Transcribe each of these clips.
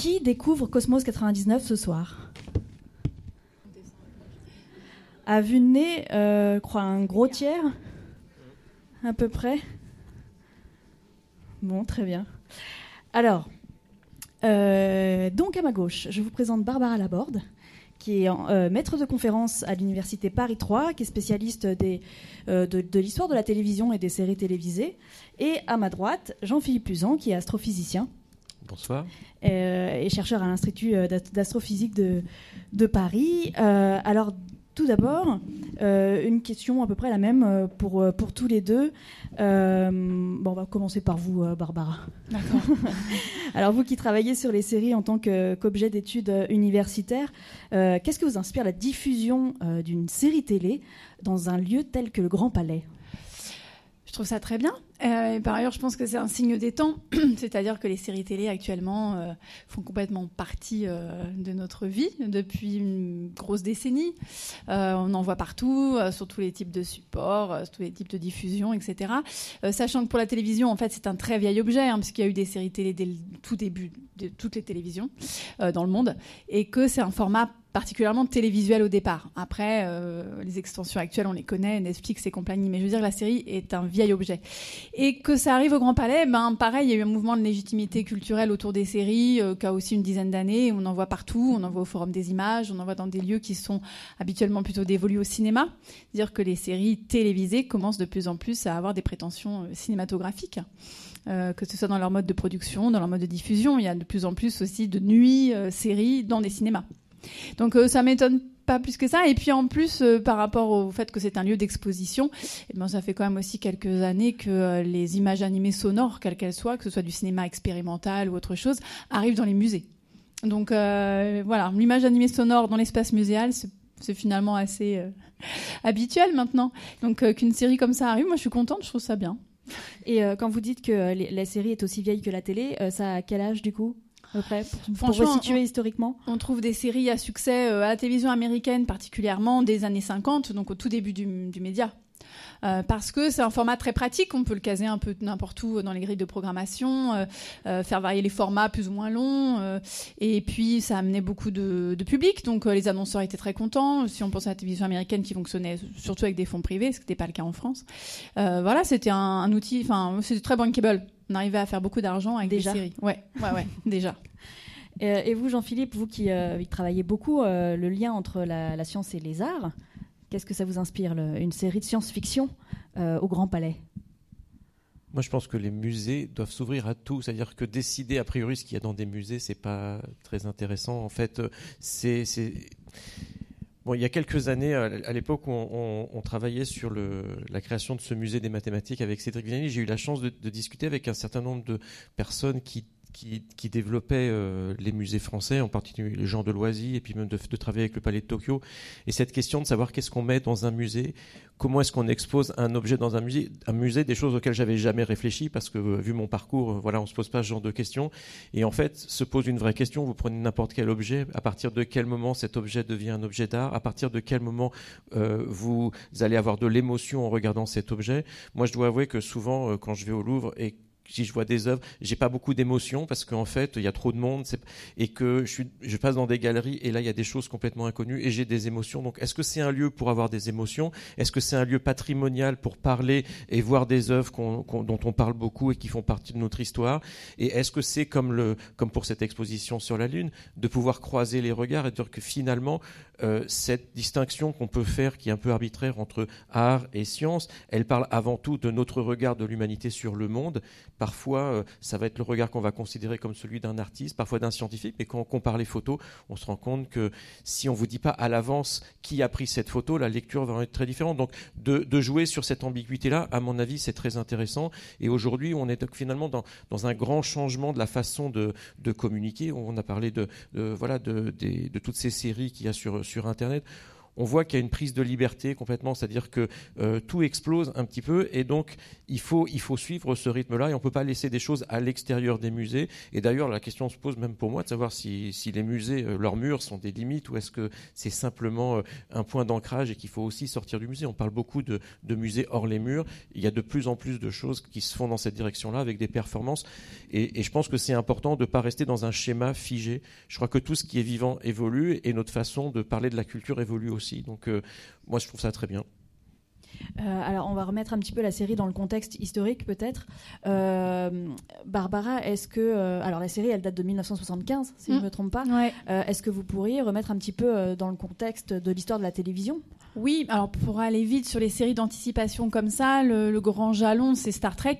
qui découvre Cosmos 99 ce soir? À vue de nez, euh, je crois un gros tiers À peu près Bon, très bien. Alors, euh, donc à ma gauche, je vous présente Barbara Laborde, qui est euh, maître de conférence à l'université Paris 3, qui est spécialiste de l'histoire de la télévision et des séries télévisées. Et à ma droite, Jean-Philippe Luzan, qui est astrophysicien Bonsoir. euh, et chercheur à l'Institut euh, d'ast- d'astrophysique de, de Paris. Euh, alors, tout d'abord, euh, une question à peu près la même pour, pour tous les deux. Euh, bon, on va commencer par vous, Barbara. D'accord. Alors, vous qui travaillez sur les séries en tant qu'objet d'études universitaires, euh, qu'est-ce que vous inspire la diffusion euh, d'une série télé dans un lieu tel que le Grand Palais? Je trouve ça très bien. Euh, par ailleurs, je pense que c'est un signe des temps, c'est-à-dire que les séries télé actuellement euh, font complètement partie euh, de notre vie depuis une grosse décennie. On en voit partout, sur tous les types de supports, sur tous les types de diffusion, etc. Sachant que pour la télévision, en fait, c'est un très vieil objet, hein, puisqu'il y a eu des séries télé dès le tout début de toutes les télévisions dans le monde, et que c'est un format particulièrement télévisuel au départ. Après, euh, les extensions actuelles, on les connaît, Netflix et compagnie, mais je veux dire, la série est un vieil objet. Et que ça arrive au Grand Palais, ben pareil, il y a eu un mouvement de légitimité culturelle autour des séries euh, qui a aussi une dizaine d'années. On en voit partout, on en voit au Forum des images, on en voit dans des lieux qui sont habituellement plutôt dévolus au cinéma. C'est-à-dire que les séries télévisées commencent de plus en plus à avoir des prétentions euh, cinématographiques. Euh, que ce soit dans leur mode de production, dans leur mode de diffusion, il y a de plus en plus aussi de nuits séries dans des cinémas. Donc euh, ça m'étonne pas plus que ça. Et puis en plus, euh, par rapport au fait que c'est un lieu d'exposition, eh ben, ça fait quand même aussi quelques années que euh, les images animées sonores, quelles qu'elles soient, que ce soit du cinéma expérimental ou autre chose, arrivent dans les musées. Donc voilà, l'image animée sonore dans l'espace muséal, c'est finalement assez habituel maintenant. Donc qu'une série comme ça arrive, moi je suis contente, je trouve ça bien. Et quand vous dites que la série est aussi vieille que la télé, ça a quel âge du coup? Pour, historiquement On trouve des séries à succès euh, à la télévision américaine, particulièrement des années 50, donc au tout début du, du média. Euh, parce que c'est un format très pratique, on peut le caser un peu n'importe où dans les grilles de programmation, euh, euh, faire varier les formats plus ou moins longs, et puis ça amenait beaucoup de, de public, donc les annonceurs étaient très contents. Si on pense à la télévision américaine qui fonctionnait surtout avec des fonds privés, ce qui n'était pas le cas en France, voilà, c'était un, un outil, enfin c'était très bankable. On arrivait à faire beaucoup d'argent avec Déjà. des séries. Ouais, ouais, ouais, déjà. Et vous, Jean-Philippe, vous qui, euh, qui travaillez beaucoup euh, le lien entre la, la science et les arts, qu'est-ce que ça vous inspire Une série de science-fiction euh, au Grand Palais? Moi, je pense que les musées doivent s'ouvrir à tout. C'est-à-dire que décider a priori ce qu'il y a dans des musées, c'est pas très intéressant. En fait, euh, c'est Bon, il y a quelques années, à l'époque où on, travaillait sur la création de ce musée des mathématiques avec Cédric Vianney, j'ai eu la chance de discuter avec un certain nombre de personnes qui, qui, qui développaient euh, les musées français, en particulier les gens de Loisy, et puis même de, de travailler avec le Palais de Tokyo. Et cette question de savoir qu'est-ce qu'on met dans un musée, comment est-ce qu'on expose un objet dans un musée, un musée, des choses auxquelles j'avais jamais réfléchi, parce que euh, vu mon parcours, euh, voilà, on se pose pas ce genre de questions. Et en fait, se pose une vraie question. Vous prenez n'importe quel objet, à partir de quel moment cet objet devient un objet d'art, à partir de quel moment euh, vous allez avoir de l'émotion en regardant cet objet. Moi, je dois avouer que souvent, euh, quand je vais au Louvre et si je vois des œuvres, j'ai pas beaucoup d'émotion parce qu'en fait, il y a trop de monde et que je, suis, je passe dans des galeries et là, il y a des choses complètement inconnues et j'ai des émotions. Donc, est-ce que c'est un lieu pour avoir des émotions? Est-ce que c'est un lieu patrimonial pour parler et voir des œuvres dont on parle beaucoup et qui font partie de notre histoire? Et est-ce que c'est comme, pour cette exposition sur la Lune, de pouvoir croiser les regards et dire que finalement, euh, cette distinction qu'on peut faire, qui est un peu arbitraire entre art et science, elle parle avant tout de notre regard de l'humanité sur le monde. Parfois, euh, ça va être le regard qu'on va considérer comme celui d'un artiste, parfois d'un scientifique, mais quand on compare les photos, on se rend compte que si on vous dit pas à l'avance qui a pris cette photo, la lecture va être très différente. Donc, de, jouer sur cette ambiguïté-là, à mon avis, c'est très intéressant. Et aujourd'hui, on est finalement dans, dans un grand changement de la façon de, de communiquer. On a parlé de, de voilà de, de toutes ces séries qu'il y a sur, sur Internet on voit qu'il y a une prise de liberté complètement, c'est-à-dire que euh, tout explose un petit peu, et donc il faut, suivre ce rythme-là, et on ne peut pas laisser des choses à l'extérieur des musées. Et d'ailleurs, la question se pose même pour moi de savoir si, les musées, euh, leurs murs sont des limites, ou est-ce que c'est simplement euh, un point d'ancrage et qu'il faut aussi sortir du musée. On parle beaucoup de, musées hors les murs. Il y a de plus en plus de choses qui se font dans cette direction-là avec des performances. Et je pense que c'est important de ne pas rester dans un schéma figé. Je crois que tout ce qui est vivant évolue et notre façon de parler de la culture évolue aussi. Donc euh, moi, je trouve ça très bien. Euh, alors, on va remettre un petit peu la série dans le contexte historique, peut-être. Euh, Barbara, est-ce que. euh, alors, la série, elle date de 1975, si je ne Mm. me trompe pas. Ouais. Euh, est-ce que vous pourriez remettre un petit peu euh, dans le contexte de l'histoire de la télévision? Oui, alors pour aller vite sur les séries d'anticipation comme ça, le, grand jalon, c'est Star Trek.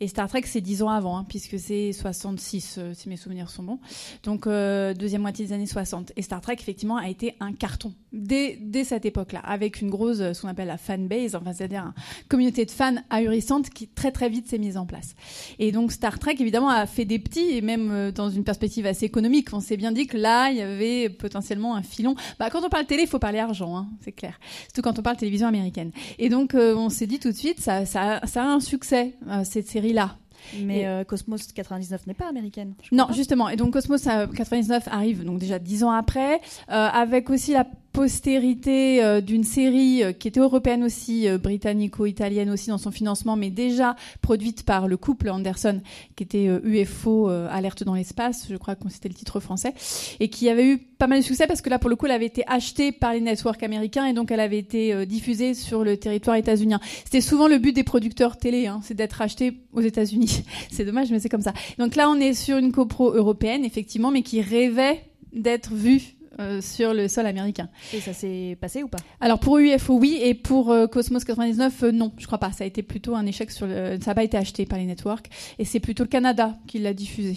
Et Star Trek, c'est 10 ans avant, hein, puisque c'est 66, euh, si mes souvenirs sont bons. Donc, euh, deuxième moitié des années 60. Et Star Trek, effectivement, a été un carton dès, dès cette époque-là, avec une grosse, euh, ce qu'on appelle la fanbase, enfin, c'est-à-dire une communauté de fans ahurissante qui très très vite s'est mise en place. Et donc, Star Trek, évidemment, a fait des petits, et même euh, dans une perspective assez économique. On s'est bien dit que là, il y avait potentiellement un filon. Bah, quand on parle télé, il faut parler argent, hein, c'est clair. Surtout quand on parle télévision américaine. Et donc, euh, on s'est dit tout de suite, ça, ça, ça a un succès, euh, cette série-là. Mais euh, Cosmos 99 n'est pas américaine. Non, justement. Et donc Cosmos euh, 99 arrive donc déjà dix ans après, euh, avec aussi la postérité euh, d'une série euh, qui était européenne aussi, euh, britannico-italienne aussi dans son financement, mais déjà produite par le couple Anderson, qui était euh, UFO euh, Alerte dans l'espace, je crois que c'était le titre français, et qui avait eu pas mal de succès parce que là pour le coup elle avait été achetée par les networks américains et donc elle avait été euh, diffusée sur le territoire états-unien. C'était souvent le but des producteurs télé, hein, c'est d'être acheté aux États-Unis. c'est dommage, mais c'est comme ça. Donc là, on est sur une copro européenne, effectivement, mais qui rêvait d'être vue euh, sur le sol américain. Et ça s'est passé ou pas? Alors pour UFO, oui, et pour euh, Cosmos 99, euh, non, je crois pas. Ça a été plutôt un échec sur le... Ça n'a pas été acheté par les networks, et c'est plutôt le Canada qui l'a diffusé.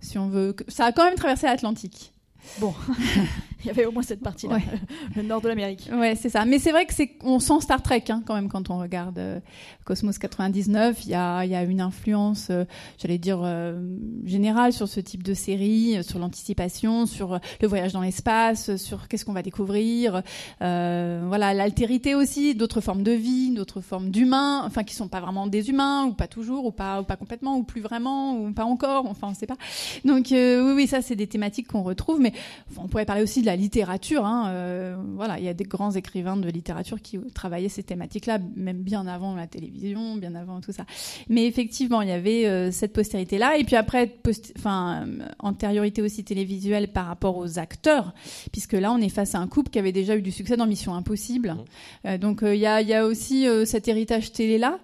Si on veut, ça a quand même traversé l'Atlantique. Bon, il y avait au moins cette partie-là, Ouais. le nord de l'Amérique. Ouais, c'est ça. Mais c'est vrai que c'est, on sent Star Trek hein, quand même quand on regarde euh, Cosmos 99. Il y a, y a une influence, euh, j'allais dire euh, générale sur ce type de série, sur l'anticipation, sur le voyage dans l'espace, sur qu'est-ce qu'on va découvrir. Voilà, l'altérité aussi, d'autres formes de vie, d'autres formes d'humains, enfin qui sont pas vraiment des humains ou pas toujours ou pas ou pas complètement ou plus vraiment ou pas encore. Enfin, on sait pas. Donc oui, oui, ça c'est des thématiques qu'on retrouve, mais Enfin, on pourrait parler aussi de la littérature. Hein, euh, voilà, il y a des grands écrivains de littérature qui travaillaient ces thématiques-là, même bien avant la télévision, bien avant tout ça. Mais effectivement, il y avait euh, cette postérité-là, et puis après, enfin, euh, antériorité aussi télévisuelle par rapport aux acteurs, puisque là, on est face à un couple qui avait déjà eu du succès dans Mission Impossible. Euh, donc, il y, a, y a aussi cet héritage télé-là,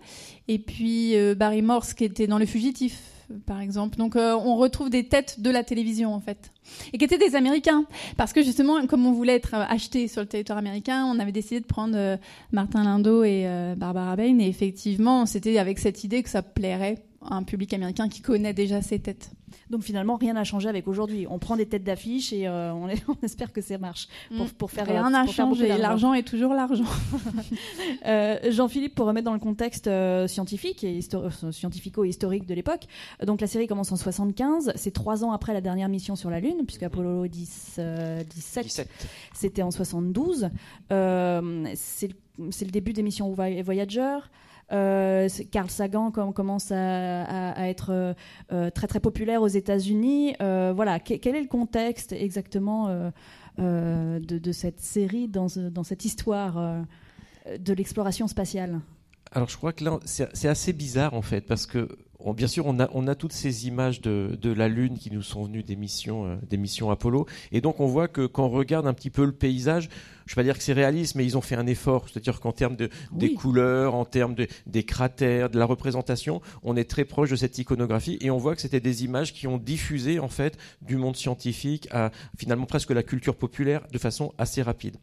et puis Barry Morse qui était dans Le Fugitif par exemple. Donc euh, on retrouve des têtes de la télévision en fait. Et qui étaient des Américains. Parce que justement, comme on voulait être euh, acheté sur le territoire américain, on avait décidé de prendre euh, Martin Lindo et euh, Barbara Bain. Et effectivement, c'était avec cette idée que ça plairait un public américain qui connaît déjà ces têtes. Donc finalement, rien n'a changé avec aujourd'hui. On prend des têtes d'affiche et euh, on, est- on espère que ça marche pour, Mm. pour faire Rien euh, n'a changé. L'argent est toujours l'argent. Euh, Jean-Philippe, pour remettre dans le contexte euh, scientifique et histo- scientifico-historique de l'époque, donc la série commence en 75, c'est trois ans après la dernière mission sur la Lune, puisque Apollo 10, euh, 17, 17. c'était en 72. Euh, c'est le- le début des missions Voy- Voyager. Euh, Carl Sagan com- commence à, à- être euh, euh, très très populaire aux États-Unis. Voilà, Que- quel est le contexte exactement de, cette série dans, dans cette histoire de l'exploration spatiale? Alors je crois que là, c'est assez bizarre en fait, parce que on- bien sûr, on a, on a toutes ces images de, de la Lune qui nous sont venues des missions, euh, des missions Apollo, et donc on voit que quand on regarde un petit peu le paysage, je ne vais pas dire que c'est réaliste, mais ils ont fait un effort, c'est-à-dire qu'en termes de, des couleurs, en termes de, des cratères, de la représentation, on est très proche de cette iconographie, et on voit que c'était des images qui ont diffusé en fait du monde scientifique à finalement presque la culture populaire de façon assez rapide.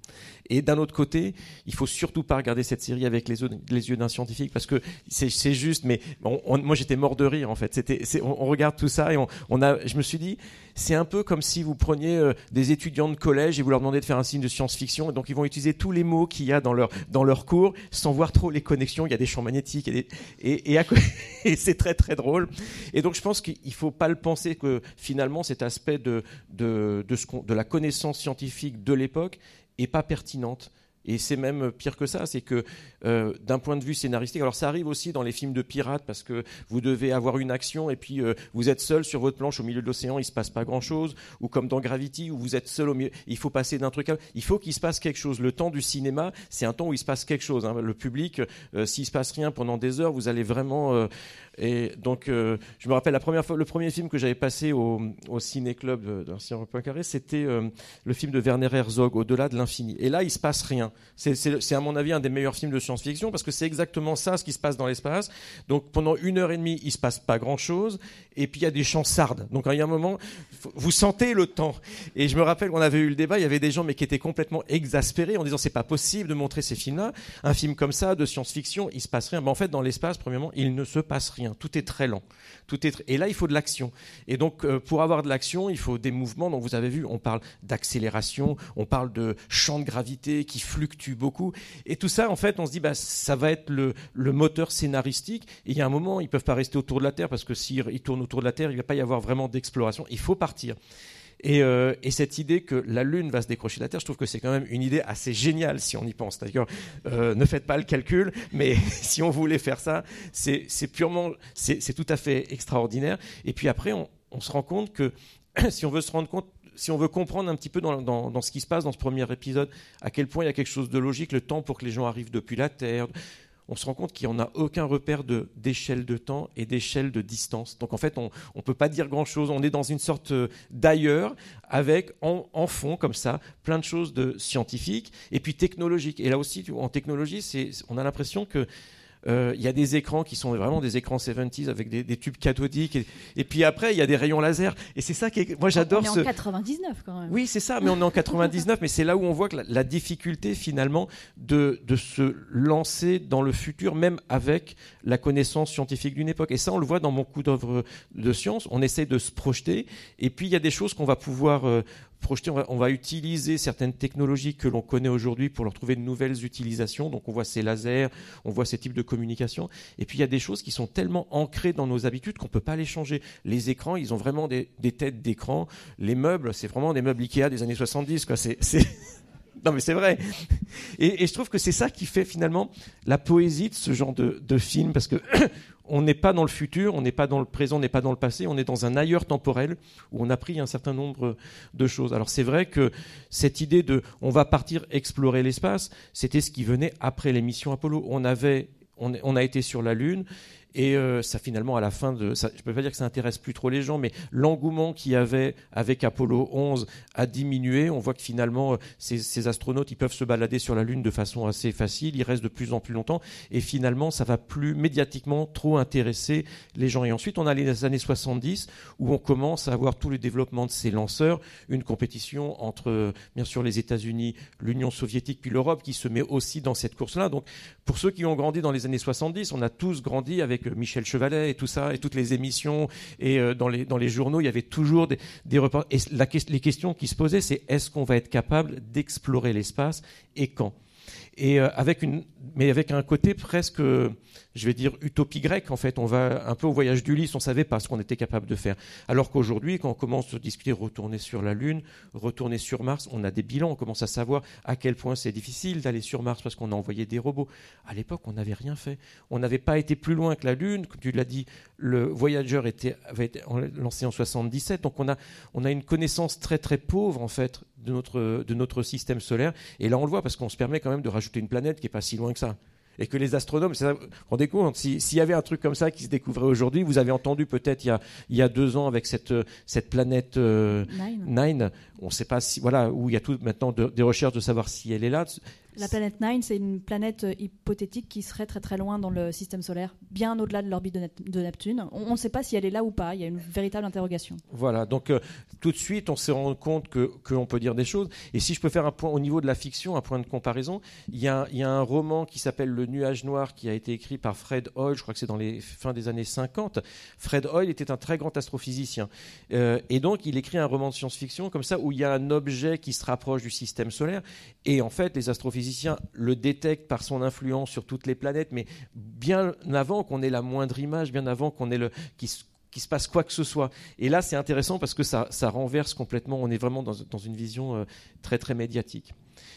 Et d'un autre côté, il faut surtout pas regarder cette série avec les yeux, les yeux d'un scientifique parce que c'est c'est juste. Mais on- on- moi, j'étais de rire en fait. C'était, on, on regarde tout ça et on, a. Je me suis dit, c'est un peu comme si vous preniez euh, des étudiants de collège et vous leur demandez de faire un signe de science-fiction. Et donc, ils vont utiliser tous les mots qu'il y a dans leur dans leur cours sans voir trop les connexions. Il y a des champs magnétiques et, des- et, et, et c'est très très drôle. Et donc, je pense qu'il faut pas le penser que finalement cet aspect de de de la connaissance scientifique de l'époque est pas pertinente Et c'est même pire que ça, c'est que euh, d'un point de vue scénaristique, alors ça arrive aussi dans les films de pirates parce que vous devez avoir une action et puis euh, vous êtes seul sur votre planche au milieu de l'océan, il se passe pas grand-chose, ou comme dans Gravity où vous êtes seul au milieu, il faut passer d'un truc à il faut qu'il se passe quelque chose. Le temps du cinéma, c'est un temps où il se passe quelque chose. Hein. Le public, euh, s'il se passe rien pendant des heures, vous allez vraiment et donc, euh, je me rappelle la première fois, le premier film que j'avais passé au, ciné-club d'Ancien Point Carré, c'était euh, le film de Werner Herzog, Au-delà de l'infini. Et là, il se passe rien. C'est à mon avis un des meilleurs films de science-fiction parce que c'est exactement ça, ce qui se passe dans l'espace. Donc, pendant une heure et demie, il se passe pas grand-chose. Et puis, il y a des chants sardes. Donc, il y a un moment, vous sentez le temps. Et je me rappelle qu'on avait eu le débat, il y avait des gens mais qui étaient complètement exaspérés en disant c'est pas possible de montrer ces films-là. Un film comme ça, de science-fiction, il se passe rien. Mais en fait, dans l'espace, premièrement, il ne se passe rien. Tout est très lent. Tout est Et là, il faut de l'action. Et donc, euh, pour avoir de l'action, il faut des mouvements. Donc, vous avez vu, on parle d'accélération, on parle de champ de gravité qui fluctue beaucoup. Et tout ça, en fait, on se dit, bah, ça va être le, le moteur scénaristique. Et il y a un moment, ils peuvent pas rester autour de la Terre parce que s'ils tournent autour de la Terre, il va pas y avoir vraiment d'exploration. Il faut partir. Euh, et, cette idée que la Lune va se décrocher de la Terre, je trouve que c'est quand même une idée assez géniale si on y pense. D'ailleurs, euh, ne faites pas le calcul, mais si on voulait faire ça, c'est purement, c'est tout à fait extraordinaire. Et puis après, on, se rend compte que si on veut se rendre compte si on veut comprendre un petit peu dans, ce qui se passe dans ce premier épisode, à quel point il y a quelque chose de logique, le temps pour que les gens arrivent depuis la Terre, on se rend compte qu'il n'y en a aucun repère d'échelle de, temps et d'échelle de distance. Donc en fait, on ne peut pas dire grand-chose. On est dans une sorte euh, d'ailleurs avec en, fond, comme ça, plein de choses de scientifiques et puis technologiques. Et là aussi, en technologie, on a l'impression que il y a des écrans qui sont vraiment des écrans 70s avec des, tubes cathodiques. Et, puis après, il y a des rayons laser. Et c'est ça qui Moi, j'adore ce. On est en 99 quand même. Oui, c'est ça, mais on est en 99. mais c'est là où on voit que la, difficulté, finalement, de, de se lancer dans le futur, même avec la connaissance scientifique d'une époque. Et ça, on le voit dans mon coup d'œuvre de science. On essaie de se projeter. Et puis, il y a des choses qu'on va pouvoir euh, projeter, on va, utiliser certaines technologies que l'on connaît aujourd'hui pour leur trouver de nouvelles utilisations. Donc on voit ces lasers, on voit ces types de communication. Et puis il y a des choses qui sont tellement ancrées dans nos habitudes qu'on ne peut pas les changer. Les écrans, ils ont vraiment des, têtes d'écran. Les meubles, c'est vraiment des meubles Ikea des années 70. Quoi. C'est, Non mais c'est vrai. Et, je trouve que c'est ça qui fait finalement la poésie de ce genre de, film, parce que on n'est pas dans le futur, on n'est pas dans le présent, on n'est pas dans le passé, on est dans un ailleurs temporel où on a pris un certain nombre de choses. Alors c'est vrai que cette idée de on va partir explorer l'espace, c'était ce qui venait après l'émission Apollo. On avait on, a été sur la Lune et euh, ça, finalement, à la fin de. Ça, je peux pas dire que ça intéresse plus trop les gens, mais l'engouement qu'il y avait avec Apollo 11 a diminué. On voit que finalement, euh, ces, astronautes, ils peuvent se balader sur la Lune de façon assez facile. Ils restent de plus en plus longtemps. Et finalement, ça va plus médiatiquement trop intéresser les gens. Et ensuite, on a les années 70 où on commence à avoir tout le développement de ces lanceurs. Une compétition entre, bien sûr, les États-Unis, l'Union soviétique, puis l'Europe qui se met aussi dans cette course-là. Donc, pour ceux qui ont grandi dans les années 70, on a tous grandi avec Michel Chevalet et tout ça, et toutes les émissions, et euh, dans, les, journaux, il y avait toujours des, reports. Et les questions qui se posaient, c'est est-ce qu'on va être capable d'explorer l'espace et quand? Et euh, avec une, mais avec un côté presque, je vais dire, utopie grecque, en fait. On va un peu au voyage d'Ulysse, on savait pas ce qu'on était capable de faire. Alors qu'aujourd'hui, quand on commence à discuter retourner sur la Lune, retourner sur Mars, on a des bilans, on commence à savoir à quel point c'est difficile d'aller sur Mars parce qu'on a envoyé des robots. À l'époque, on n'avait rien fait. On n'avait pas été plus loin que la Lune. Comme tu l'as dit, le Voyager était, avait été lancé en 77. Donc on a, on a une connaissance très très pauvre, en fait, de notre, de notre système solaire. Et là, on le voit parce qu'on se permet quand même de rajouter une planète qui n'est pas si loin que ça. Et que les astronomes, vous vous rendez compte, s'il y avait un truc comme ça qui se découvrait aujourd'hui, vous avez entendu peut-être il, il, y a deux ans avec cette, cette planète euh, Nine. on ne sait pas si, voilà, où il y a tout maintenant des recherches de savoir si elle est là. La planète Nine, c'est une planète euh, hypothétique qui serait très très loin dans le système solaire, bien au-delà de l'orbite de, Neptune. On ne sait pas si elle est là ou pas, il y a une véritable interrogation. Voilà, donc euh, tout de suite, on s'est rendu compte qu'on peut dire des choses. Et si je peux faire un point au niveau de la fiction, un point de comparaison, il y a, un roman qui s'appelle Le Nuage Noir qui a été écrit par Fred Hoyle, je crois que c'est dans les fins des années 50. Fred Hoyle était un très grand astrophysicien. Euh, et donc, il écrit un roman de science-fiction comme ça où il y a un objet qui se rapproche du système solaire. Et en fait, les astrophysiciens le détecte par son influence sur toutes les planètes, mais bien avant qu'on ait la moindre image, bien avant qu'on ait le qui se passe quoi que ce soit. Et là, c'est intéressant parce que ça, renverse complètement. On est vraiment dans, une vision euh, très très médiatique.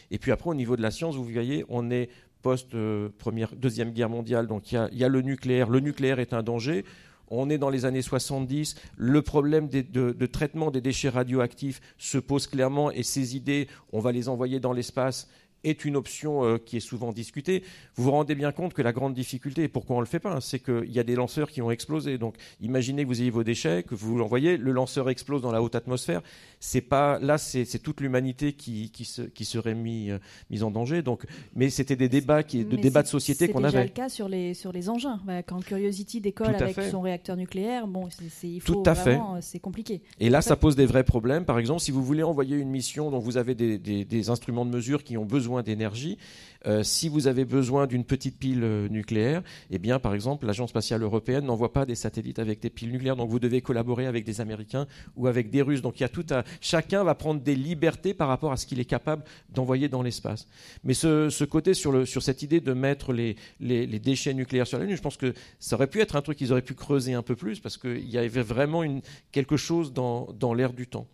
Et puis après, au niveau de la science, vous voyez, on est post première, deuxième guerre mondiale, donc il y, a, le nucléaire. Le nucléaire est un danger. On est dans les années 70. Le problème de, traitement des déchets radioactifs se pose clairement et ces idées, on va les envoyer dans l'espace est une option euh, qui est souvent discutée. Vous vous rendez bien compte que la grande difficulté, et pourquoi on ne le fait pas, hein, c'est qu'il y a des lanceurs qui ont explosé. Donc imaginez que vous ayez vos déchets, que vous l'envoyez, le lanceur explose dans la haute atmosphère. C'est pas là, c'est toute l'humanité qui, qui, serait mise euh, mise en danger. Donc, mais c'était des débats qui, de débats de société qu'on avait. C'est déjà le cas sur les sur les engins. quand Curiosity décolle avec son réacteur nucléaire, bon, c'est il faut Tout à vraiment, euh, c'est compliqué. Et là, ça pose des vrais problèmes. Par exemple, si vous voulez envoyer une mission dont vous avez des, des, des instruments de mesure qui ont besoin d'énergie. Euh, si vous avez besoin d'une petite pile euh, nucléaire, eh bien, par exemple, l'Agence spatiale européenne n'envoie pas des satellites avec des piles nucléaires. Donc, vous devez collaborer avec des Américains ou avec des Russes. Donc, il y a tout chacun va prendre des libertés par rapport à ce qu'il est capable d'envoyer dans l'espace. Mais ce, côté sur, cette idée de mettre les, déchets nucléaires sur la Lune, je pense que ça aurait pu être un truc qu'ils auraient pu creuser un peu plus parce qu'il y avait vraiment quelque chose dans, dans l'air du temps.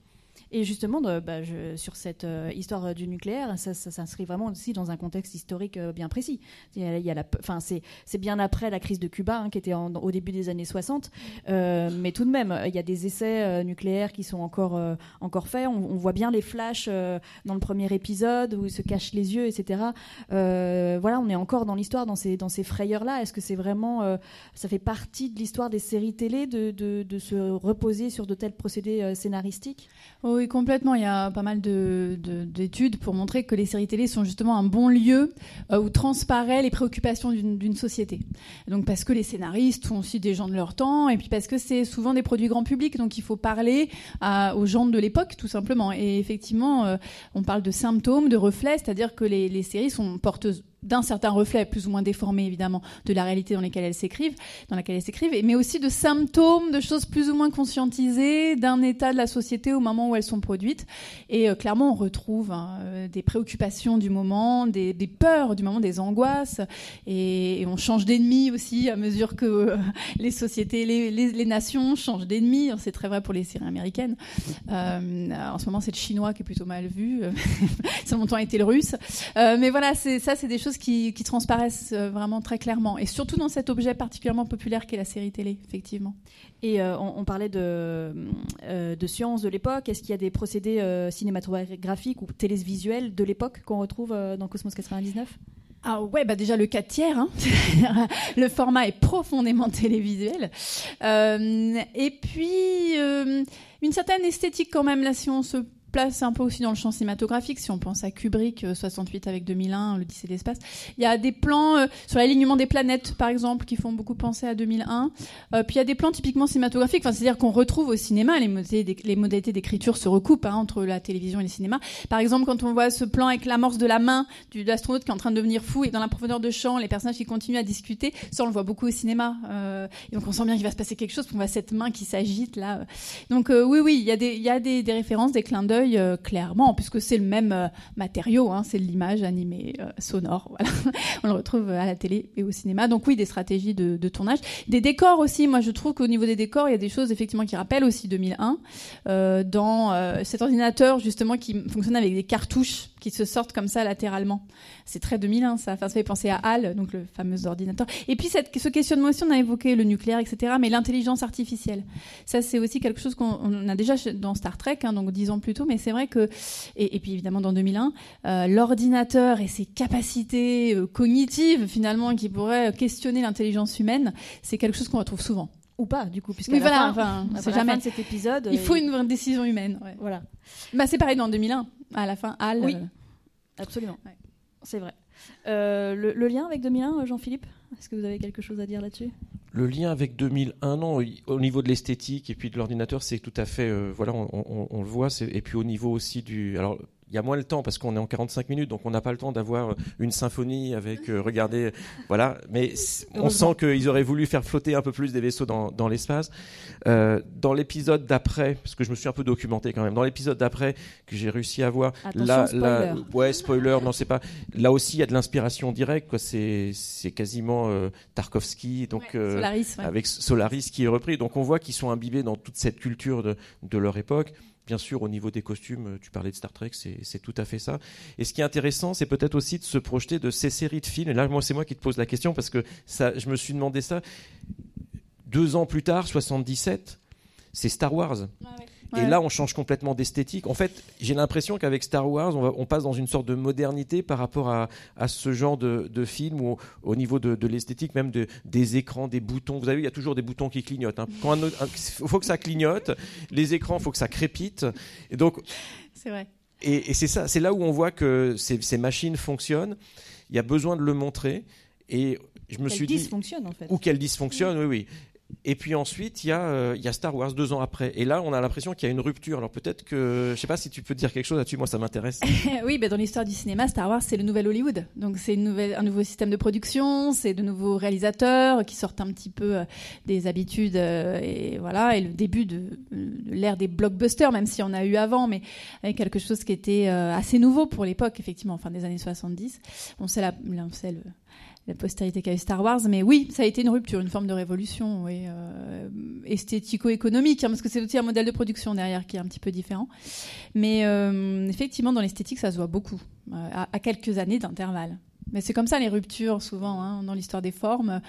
Et justement, bah, sur cette euh, histoire du nucléaire, ça, s'inscrit vraiment aussi dans un contexte historique euh, bien précis. Il y a, enfin, c'est, bien après la crise de Cuba, hein, qui était au début des années 60. Euh, mais tout de même, il y a des essais nucléaires qui sont encore, encore faits. On, voit bien les flashs dans le premier épisode où ils se cachent les yeux, etc. voilà, on est encore dans l'histoire, dans ces, dans ces frayeurs-là. Est-ce que c'est vraiment, ça fait partie de l'histoire des séries télé de, de, de se reposer sur de tels procédés scénaristiques? Oui, complètement. Il y a pas mal d'études pour montrer que les séries télé sont justement un bon lieu euh, où transparaissent les préoccupations d'une société. Donc parce que les scénaristes sont aussi des gens de leur temps, et puis parce que c'est souvent des produits grand public, donc il faut parler aux gens de l'époque, tout simplement. Et effectivement, euh, on parle de symptômes, de reflets, c'est-à-dire que les séries sont porteuses d'un certain reflet, plus ou moins déformé évidemment, de la réalité dans laquelle elles s'écrivent, dans laquelle elles s'écrivent, mais aussi de symptômes, de choses plus ou moins conscientisées d'un état de la société au moment où elles sont produites. Et euh, clairement, on retrouve hein, euh, des préoccupations du moment, des, peurs du moment, des angoisses, et, on change d'ennemi aussi à mesure que euh, les sociétés, les, nations changent d'ennemi. C'est très vrai pour les séries américaines. en ce moment, c'est le chinois qui est plutôt mal vu. ça a longtemps été le russe. mais voilà, ça, c'est des choses qui, transparaissent euh, vraiment très clairement. Et surtout dans cet objet particulièrement populaire qu'est la série télé, effectivement. Et euh, on, parlait de, euh, de science de l'époque. Est-ce qu'il y a des procédés cinématographiques ou télévisuels de l'époque qu'on retrouve dans Cosmos 99 ah ouais, bah déjà le 4 tiers, hein. le format est profondément télévisuel. et puis une certaine esthétique quand même là si on se place un peu aussi dans le champ cinématographique. Si on pense à Kubrick, 68 euh, avec 2001, l'Odyssée d'espace, il y a des plans euh, sur l'alignement des planètes, par exemple, qui font beaucoup penser à 2001. Euh, puis il y a des plans typiquement cinématographiques. C'est-à-dire qu'on retrouve au cinéma les modalités, d'écriture se recoupent hein, entre la télévision et le cinéma. Par exemple, quand on voit ce plan avec l'amorce de la main de l'astronaute qui est en train de devenir fou et dans la profondeur de champ, les personnages qui continuent à discuter, ça on le voit beaucoup au cinéma. et donc on sent bien qu'il va se passer quelque chose. On voit cette main qui s'agite là. Donc oui, oui, il y a des références, des clins d'œil euh, clairement, puisque c'est le même euh, matériau, hein, c'est l'image animée euh, sonore. On le retrouve à la télé et au cinéma. Donc oui, des stratégies de, tournage, des décors aussi. Moi, je trouve qu'au niveau des décors, il y a des choses effectivement qui rappellent aussi 2001 dans cet ordinateur justement qui fonctionne avec des cartouches qui se sortent comme ça latéralement. C'est très 2001 ça. Enfin, ça fait penser à HAL, donc le fameux ordinateur. Et puis cette, ce questionnement aussi, on a évoqué le nucléaire, etc. Mais l'intelligence artificielle, ça c'est aussi quelque chose qu'on a déjà dans Star Trek, hein, donc dix ans plus tôt. Mais c'est vrai que, et, puis évidemment dans 2001, euh, l'ordinateur et ses capacités euh, cognitives finalement qui pourraient questionner l'intelligence humaine, c'est quelque chose qu'on retrouve souvent. Ou pas du coup puisque oui, voilà, fin, enfin, jamais. de cet épisode il faut une décision humaine voilà. Bah c'est pareil dans 2001 à la fin Hal oui. euh, absolument. C'est vrai. Le, le, lien avec 2001 Jean-Philippe? Est-ce que vous avez quelque chose à dire là-dessus? Le lien avec 2001, non, au niveau de l'esthétique et puis de l'ordinateur, c'est tout à fait, euh, voilà, on, on, le voit. Et puis au niveau aussi du, alors il y a moins le temps parce qu'on est en 45 minutes, donc on n'a pas le temps d'avoir une symphonie avec, euh, regardez, voilà. Mais on sent qu'ils auraient voulu faire flotter un peu plus des vaisseaux dans, dans l'espace. Euh, dans l'épisode d'après, parce que je me suis un peu documenté quand même, dans l'épisode d'après que j'ai réussi à voir, là, là, ouais, spoiler, non, c'est pas. Là aussi, il y a de l'inspiration directe, quoi. C'est, c'est quasiment euh, Tarkovsky, donc Solaris, avec Solaris qui est repris. Donc on voit qu'ils sont imbibés dans toute cette culture de, de leur époque. Bien sûr, au niveau des costumes, tu parlais de Star Trek, c'est tout à fait ça. Et ce qui est intéressant, c'est peut-être aussi de se projeter de ces séries de films. Et là, c'est moi qui te pose la question parce que ça, je me suis demandé ça. Deux ans plus tard, 77, c'est Star Wars. Et là, on change complètement d'esthétique. En fait, j'ai l'impression qu'avec Star Wars, on, passe dans une sorte de modernité par rapport à, ce genre de, film ou au, niveau de, l'esthétique, même des écrans, des boutons. Vous avez vu, il y a toujours des boutons qui clignotent. Hein. Il faut que ça clignote. Les écrans, il faut que ça crépite. Et donc. C'est vrai. Et, c'est ça, c'est là où on voit que ces, ces, machines fonctionnent. Il y a besoin de le montrer. Et je me suis dit. dysfonctionne en fait. Ou qu'elle dysfonctionne, oui, oui. Et puis ensuite, il y, euh, il y, a Star Wars deux ans après. Et là, on a l'impression qu'il y a une rupture. Alors peut-être que, je sais pas si tu peux dire quelque chose là-dessus. Moi, ça m'intéresse. oui, ben dans l'histoire du cinéma, Star Wars, c'est le nouvel Hollywood. Donc c'est un nouveau système de production, c'est de nouveaux réalisateurs qui sortent un petit peu euh, des habitudes euh, et voilà, et le début de, l'ère des blockbusters, même si on a eu avant, mais quelque chose qui était assez nouveau pour l'époque, effectivement, fin des années 70. On sait la, on sait le la postérité qu'a eu Star Wars. Mais oui, ça a été une rupture, une forme de révolution euh, esthético-économique, hein, parce que c'est aussi un modèle de production derrière qui est un petit peu différent. Mais euh, effectivement, dans l'esthétique, ça se voit beaucoup, euh, à, quelques années d'intervalle. Mais c'est comme ça les ruptures, souvent, hein, dans l'histoire des formes.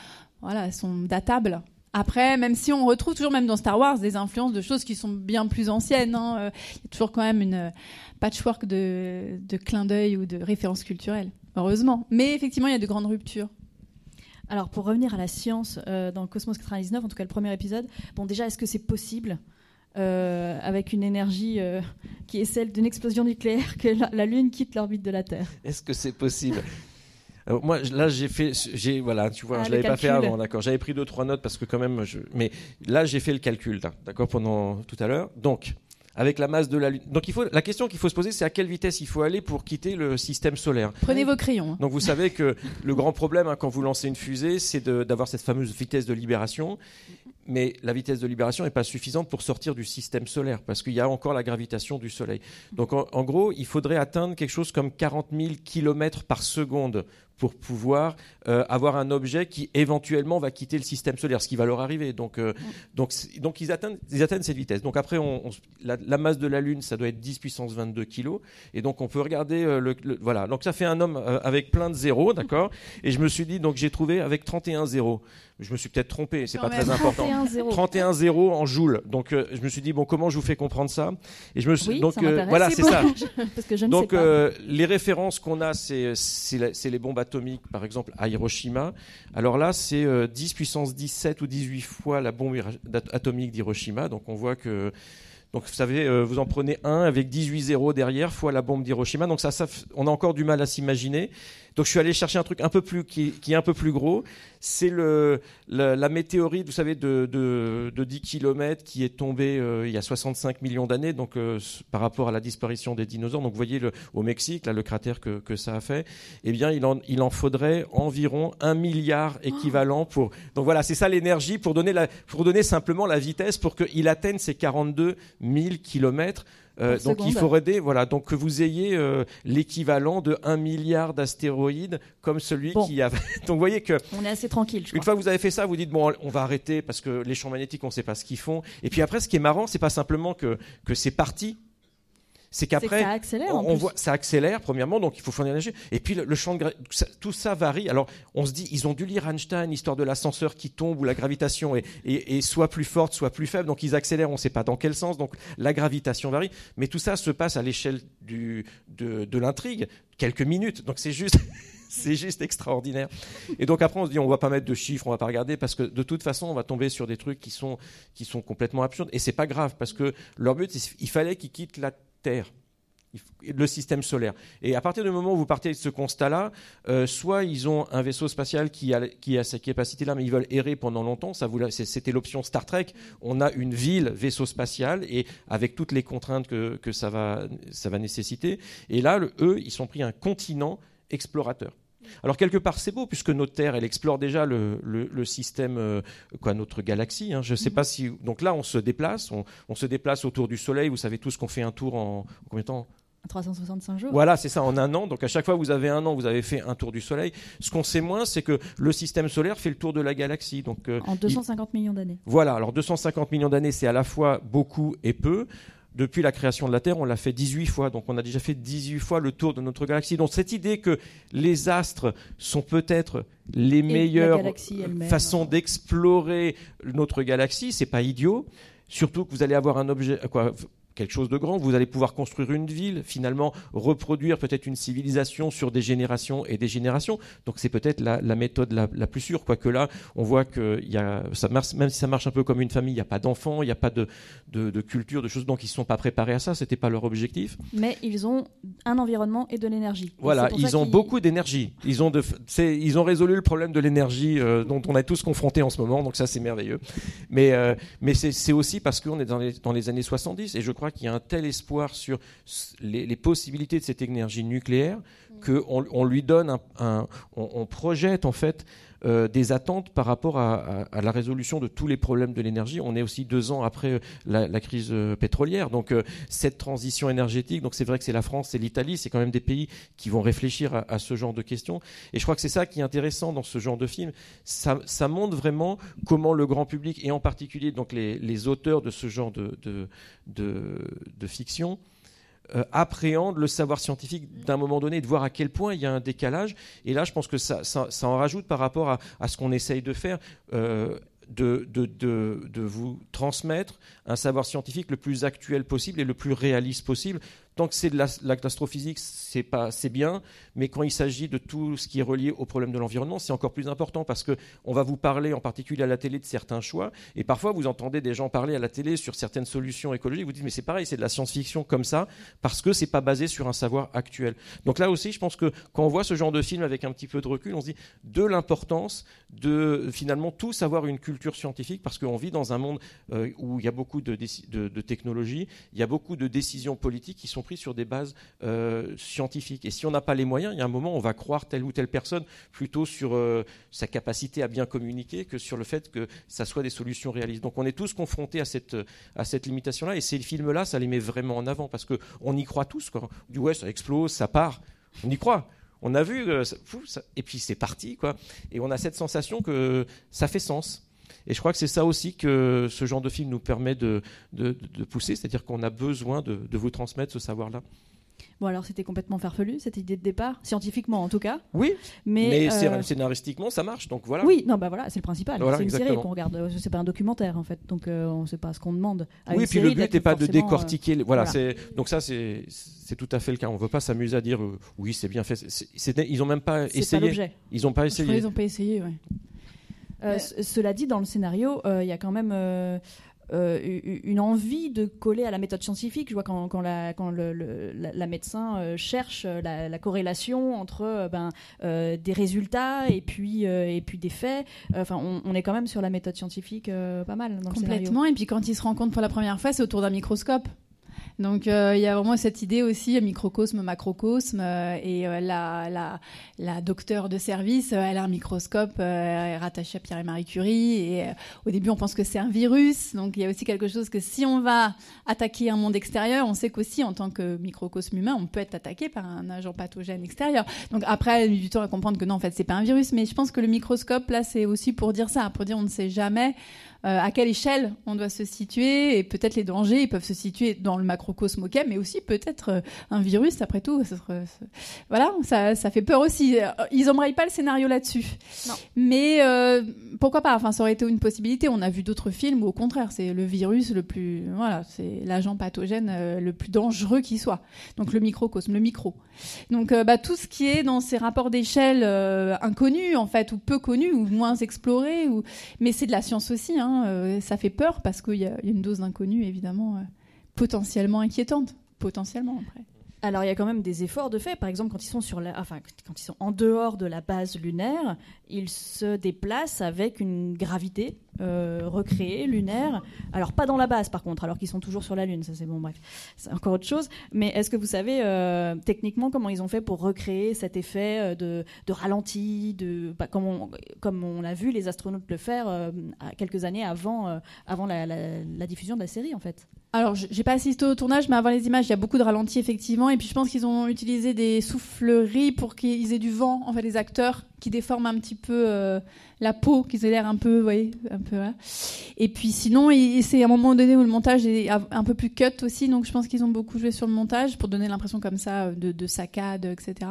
Voilà, elles sont datables. Après, même si on retrouve toujours, même dans Star Wars, des influences de choses qui sont bien plus anciennes, hein, il y a toujours quand même une patchwork de, de clins d'œil ou de références culturelles heureusement. Mais effectivement, il y a de grandes ruptures. Alors, pour revenir à la science euh, dans Cosmos 99, en tout cas le premier épisode, bon, déjà, est-ce que c'est possible euh, avec une énergie euh, qui est celle d'une explosion nucléaire que la, Lune quitte l'orbite de la Terre? Est-ce que c'est possible? Moi, là, j'ai fait, j'ai, voilà, tu vois, ah, je l'avais pas fait avant, d'accord. J'avais pris deux, trois notes parce que quand même, je, mais là, j'ai fait le calcul, d'accord, pendant tout à l'heure. Donc, avec la masse de la Lune. Donc il faut, la question qu'il faut se poser, c'est à quelle vitesse il faut aller pour quitter le système solaire. Prenez vos crayons. Hein. Donc vous savez que le grand problème hein, quand vous lancez une fusée, c'est d'avoir cette fameuse vitesse de libération. Mais la vitesse de libération n'est pas suffisante pour sortir du système solaire, parce qu'il y a encore la gravitation du Soleil. Donc en, en, gros, il faudrait atteindre quelque chose comme 40 000 km par seconde pour pouvoir euh, avoir un objet qui éventuellement va quitter le système solaire, ce qui va leur arriver. Donc, euh, donc, donc ils, atteignent, ils atteignent cette vitesse. Donc après, on, la, masse de la Lune, ça doit être 10 puissance 22 kg. Et donc on peut regarder, euh, le, voilà. Donc ça fait un homme avec plein de zéros, d'accord? Et je me suis dit, donc j'ai trouvé avec 31 zéros. Je me suis peut-être trompé, c'est pas très important. 31 zéros en joules. Donc je me suis dit bon comment je vous fais comprendre ça Et je me suis donc voilà c'est ça. Parce que je ne donc sais pas. les références qu'on a c'est c'est les bombes atomique, par exemple, à Hiroshima. Alors là, c'est 10 euh, puissance 17 ou 18 fois la bombe atomique d'Hiroshima. Donc on voit que donc vous savez, euh, vous en prenez un avec 18 zéros derrière fois la bombe d'Hiroshima. Donc ça, ça, on a encore du mal à s'imaginer. Donc je suis allé chercher un truc un peu plus qui, est un peu plus gros. C'est le la, la, météorite, vous savez, de, de, de 10 km qui est tombée euh, il y a 65 millions d'années, donc euh, par rapport à la disparition des dinosaures. Donc vous voyez le, au Mexique, là, le cratère que, que ça a fait. Eh bien, il en, il en faudrait environ un milliard équivalent pour. Donc voilà, c'est ça l'énergie pour donner la, pour donner simplement la vitesse pour qu'il atteigne ces 42 000 kilomètres euh, donc il faudrait des, voilà, donc que vous ayez euh, l'équivalent de 1 milliard d'astéroïdes comme celui qui a. donc vous voyez que. On est assez tranquille. une fois que vous avez fait ça, vous dites bon, on va arrêter parce que les champs magnétiques, on ne sait pas ce qu'ils font. Et puis après, ce qui est marrant, c'est pas simplement que que c'est parti c'est qu'après, ça accélère. On, voit, ça accélère premièrement, donc il faut fournir l'énergie. Et puis le, champ de tout ça varie. Alors on se dit, ils ont dû lire Einstein, histoire de l'ascenseur qui tombe où la gravitation est, soit plus forte, soit plus faible. Donc ils accélèrent, on ne sait pas dans quel sens. Donc la gravitation varie. Mais tout ça se passe à l'échelle de, de l'intrigue, quelques minutes. Donc c'est juste. c'est juste extraordinaire. Et donc après, on se dit, on va pas mettre de chiffres, on va pas regarder, parce que de toute façon, on va tomber sur des trucs qui sont, qui sont complètement absurdes. Et c'est pas grave, parce que leur but, il fallait qu'ils quittent la Le système solaire. Et à partir du moment où vous partez de ce constat-là, euh, soit ils ont un vaisseau spatial qui a, ces capacités-là, mais ils veulent errer pendant longtemps. Ça c'était l'option Star Trek. On a une ville vaisseau spatial et avec toutes les contraintes que, que ça, va, ça va nécessiter. Et là, eux, ils sont pris un continent explorateur. Alors quelque part c'est beau puisque notre Terre elle explore déjà le, le, système euh, quoi notre galaxie. Hein. Je sais mhm. pas si donc là on se déplace, on, se déplace autour du Soleil. Vous savez tous qu'on fait un tour en, en combien de temps? 365 jours. Voilà, c'est ça, en un an. Donc à chaque fois que vous avez un an, vous avez fait un tour du Soleil. Ce qu'on sait moins, c'est que le système solaire fait le tour de la galaxie. Donc, euh, en 250 millions d'années. Voilà, alors 250 millions d'années, c'est à la fois beaucoup et peu. Depuis la création de la Terre, on l'a fait 18 fois. Donc on a déjà fait 18 fois le tour de notre galaxie. Donc cette idée que les astres sont peut-être les meilleures façons d'explorer notre galaxie, c'est pas idiot. Surtout que vous allez avoir un objet, quoi, quelque chose de grand. Vous allez pouvoir construire une ville, finalement reproduire peut-être une civilisation sur des générations et des générations. Donc c'est peut-être la, méthode la, plus sûre. Quoique là, on voit que y a, ça marche, même si ça marche un peu comme une famille, il n'y a pas d'enfants, il n'y a pas de, de, culture, de choses. Donc ils ne sont pas préparés à ça. C'était pas leur objectif. Mais ils ont un environnement et de l'énergie. Voilà, ils ont beaucoup d'énergie. Ils ont de, ils ont résolu le problème de l'énergie euh, dont on est tous confrontés en ce moment. Donc ça c'est merveilleux. Mais euh, mais c'est aussi parce qu'on est dans les, dans les années 70 et je crois qu'il y a un tel espoir sur les, possibilités de cette énergie nucléaire mm. qu'on on lui donne un, on, projette en fait euh, des attentes par rapport à, la résolution de tous les problèmes de l'énergie. On est aussi deux ans après euh, la, crise euh, pétrolière, donc cette transition énergétique. Donc c'est vrai que c'est la France, c'est l'Italie, c'est quand même des pays qui vont réfléchir à, ce genre de questions. Et je crois que c'est ça qui est intéressant dans ce genre de film. Ça, montre vraiment comment le grand public et en particulier donc les, auteurs de ce genre de, de fiction euh, appréhende le savoir scientifique d'un moment donné, de voir à quel point il y a un décalage. Et là, je pense que ça, en rajoute par rapport à, ce qu'on essaye de faire. Euh, de, vous transmettre un savoir scientifique le plus actuel possible et le plus réaliste possible, Tant que c'est de l'astrophysique, c'est pas, c'est bien, mais quand il s'agit de tout ce qui est relié au problème de l'environnement, c'est encore plus important parce que on va vous parler, en particulier à la télé, de certains choix, et parfois vous entendez des gens parler à la télé sur certaines solutions écologiques, vous dites mais c'est pareil, c'est de la science-fiction comme ça parce que c'est pas basé sur un savoir actuel. Donc là aussi, je pense que quand on voit ce genre de film avec un petit peu de recul, on se dit de l'importance de finalement tous avoir une culture scientifique parce qu'on vit dans un monde euh, où il y a beaucoup de, de, de technologies, il y a beaucoup de décisions politiques qui sont sur des bases euh, scientifiques. Et si on n'a pas les moyens, il y a un moment, on va croire telle ou telle personne plutôt sur euh, sa capacité à bien communiquer que sur le fait que ça soit des solutions réalistes. Donc on est tous confrontés à cette, à cette limitation-là. Et ces films-là, ça les met vraiment en avant parce qu'on y croit tous. Quoi. On dit ouais, ça explose, ça part. On y croit. On a vu, euh, et puis c'est parti, quoi. Et on a cette sensation que ça fait sens. Et je crois que c'est ça aussi que ce genre de film nous permet de, de, pousser, c'est-à-dire qu'on a besoin de, vous transmettre ce savoir-là. Bon, alors c'était complètement farfelu cette idée de départ, scientifiquement en tout cas. Oui, mais, euh, scénaristiquement ça marche, donc voilà. Oui, non, bah voilà, c'est le principal. c'est une série qu'on regarde, euh, c'est pas un documentaire en fait, donc euh, on ne sait pas ce qu'on demande. À oui, puis le but n'est pas de décortiquer. Voilà, c'est donc ça c'est tout à fait le cas. On ne veut pas s'amuser à dire oui c'est bien fait. ils n'ont même pas essayé. ils n'ont pas essayé. ils n'ont pas essayé, oui. Euh, cela dit, dans le scénario, euh, il y a quand même euh, une envie de coller à la méthode scientifique. Je vois quand, quand, la, quand le, la, médecin cherche la, corrélation entre ben, des résultats et puis, et puis des faits. Enfin, on, est quand même sur la méthode scientifique pas mal dans Complètement. et puis quand il se rend compte pour la première fois, c'est autour d'un microscope. Donc euh, il y a vraiment cette idée aussi, microcosme, macrocosme, euh, et euh, la, la, la docteure de service, elle a un microscope rattaché à Pierre et Marie Curie, et au début on pense que c'est un virus, donc il y a aussi quelque chose que si on va attaquer un monde extérieur, on sait qu'aussi en tant que microcosme humain, on peut être attaqué par un agent pathogène extérieur. Donc après, elle a eu du temps à comprendre que non, en fait, c'est pas un virus, mais je pense que le microscope là, c'est aussi pour dire ça, pour dire on ne sait jamais euh, à quelle échelle on doit se situer et peut-être les dangers ils peuvent se situer dans le macrocosme ok mais aussi peut-être euh, un virus après tout voilà ça, ça, fait peur aussi. Ils embrayent pas le scénario là-dessus. Mais euh, pourquoi pas enfin ça aurait été une possibilité. On a vu d'autres films où au contraire c'est le virus le plus voilà c'est l'agent pathogène le plus dangereux qui soit. Donc le microcosme le micro. Donc bah, tout ce qui est dans ces rapports d'échelle inconnus en fait ou peu connus ou moins explorés ou mais c'est de la science aussi hein. Hein, euh, ça fait peur parce qu'il y, a une dose d'inconnu évidemment euh, potentiellement inquiétante, potentiellement après. Alors il y a quand même des efforts de fait. Par exemple, quand ils sont la, en dehors de la base lunaire, ils se déplacent avec une gravité euh, recréée lunaire. Alors pas dans la base par contre, alors qu'ils sont toujours sur la lune. Ça c'est bon, bref, c'est encore autre chose. Mais est-ce que vous savez euh, techniquement comment ils ont fait pour recréer cet effet euh, de, ralenti, de bah, comme on, comme on a vu les astronautes le faire quelques années avant, avant la, diffusion de la série en fait? Alors, j'ai pas assisté au tournage, mais avant les images, il y a beaucoup de ralentis, effectivement. Et puis, je pense qu'ils ont utilisé des souffleries pour qu'ils aient du vent, en fait, les acteurs, qui déforment un petit peu euh, la peau, qu'ils aient l'air un peu, vous voyez, un peu, voilà. Et puis, sinon, c'est à un moment donné où le montage est un peu plus cut aussi. Donc, je pense qu'ils ont beaucoup joué sur le montage pour donner l'impression comme ça de, de saccade, etc.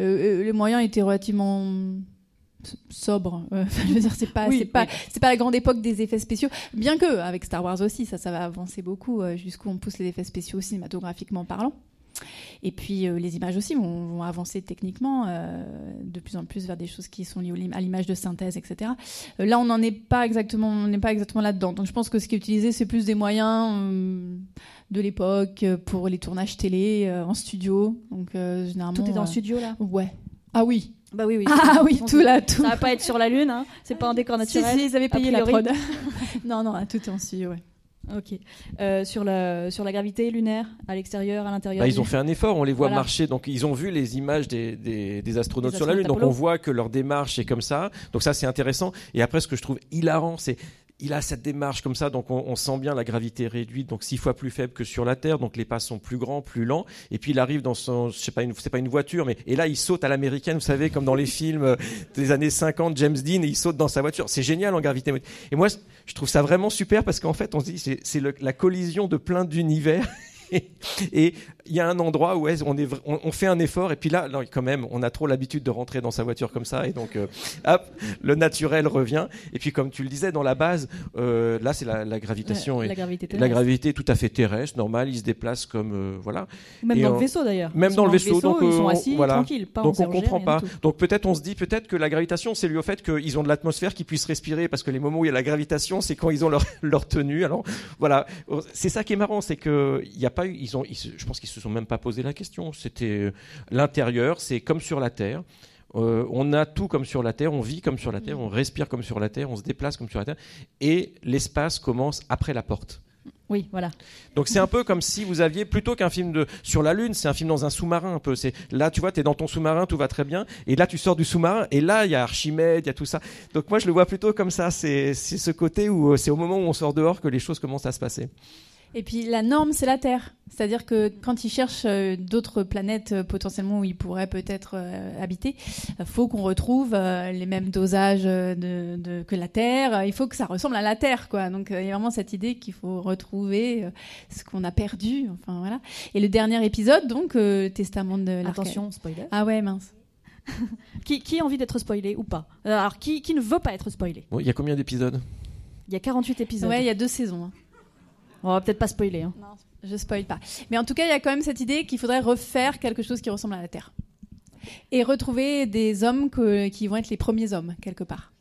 Euh, euh, les moyens étaient relativement sobre. Euh, je veux dire, c'est pas, c'est pas, c'est pas la grande époque des effets spéciaux. Bien que avec Star Wars aussi, ça, ça va avancer beaucoup euh, jusqu'où on pousse les effets spéciaux cinématographiquement parlant. Et puis euh, les images aussi vont, avancer techniquement de plus en plus vers des choses qui sont liées à l'image de synthèse, etc. là, on n'en est pas exactement, on n'est pas exactement là-dedans. Donc, je pense que ce qui est utilisé, c'est plus des moyens de l'époque pour les tournages télé en studio. Donc, généralement, tout est dans le studio là? Ouais. Ah oui, bah oui, oui. Ah oui, tout là, tout. Ça va pas être sur la Lune, hein. c'est pas un décor naturel. Si, si ils avaient payé la prod. non, non, tout est en studio, ouais. Ok. Euh, sur, la, sur la gravité lunaire, à l'extérieur, à l'intérieur bah, Ils ont fait un effort, on les voit marcher. Donc, ils ont vu les images des, des, des astronautes sur la Lune. Donc, on voit que leur démarche est comme ça. Donc, ça, c'est intéressant. Et après, ce que je trouve hilarant, c'est il a cette démarche comme ça, donc on, sent bien la gravité réduite, donc six fois plus faible que sur la Terre, donc les pas sont plus grands, plus lents. Et puis il arrive dans son, je sais pas, c'est pas une voiture, mais et là il saute à l'américaine, vous savez, comme dans les films euh, des années 50, James Dean, et il saute dans sa voiture. C'est génial en gravité. Et moi, je trouve ça vraiment super parce qu'en fait, on se dit c'est la collision de plein d'univers. et il y a un endroit où on, est, on, fait un effort et puis là, quand même, on a trop l'habitude de rentrer dans sa voiture comme ça et donc euh, hop, le naturel revient. Et puis comme tu le disais, dans la base, euh, là c'est la, gravitation et la gravité, la gravité tout à fait terrestre, normale, il se déplace comme euh, voilà. Même dans le vaisseau d'ailleurs. Même dans, le vaisseau, donc ils sont assis voilà. tranquilles, pas donc on comprend pas. Donc peut-être on se dit peut-être que la gravitation c'est lié au fait qu'ils ont de l'atmosphère qui puissent respirer parce que les moments où il y a la gravitation c'est quand ils ont leur, leur tenue. Alors voilà, c'est ça qui est marrant, c'est que il y a pas eu, ils ont, je pense qu'ils se sont même pas posé la question. C'était euh, l'intérieur, c'est comme sur la Terre. Euh, on a tout comme sur la Terre, on vit comme sur la Terre, on respire comme sur la Terre, on se déplace comme sur la Terre, et l'espace commence après la porte. Oui, voilà. Donc c'est un peu comme si vous aviez plutôt qu'un film de sur la lune, c'est un film dans un sous-marin un peu. C'est là tu vois, tu es dans ton sous-marin, tout va très bien et là tu sors du sous-marin et là il y a Archimède, il y a tout ça. Donc moi je le vois plutôt comme ça, c'est ce côté où euh, c'est au moment où on sort dehors que les choses commencent à se passer. Et puis la norme, c'est la Terre. C'est-à-dire que quand ils cherchent euh, d'autres planètes euh, potentiellement où ils pourraient peut-être euh, habiter, il faut qu'on retrouve les mêmes dosages de, que la Terre. Il faut que ça ressemble à la Terre, quoi. Donc il y a vraiment cette idée qu'il faut retrouver ce qu'on a perdu. Enfin voilà. Et le dernier épisode, donc Testament de Attention, spoiler. Ah ouais, mince. qui, qui, a envie d'être spoilé ou pas? Alors qui, qui, ne veut pas être spoilé? Il y a combien d'épisodes? Il y a 48 épisodes. Ouais, il y a deux saisons. Hein. On va peut-être pas spoiler. Hein. Non, je spoil pas. Mais en tout cas, il y a quand même cette idée qu'il faudrait refaire quelque chose qui ressemble à la Terre. Et retrouver des hommes qui vont être les premiers hommes, quelque part.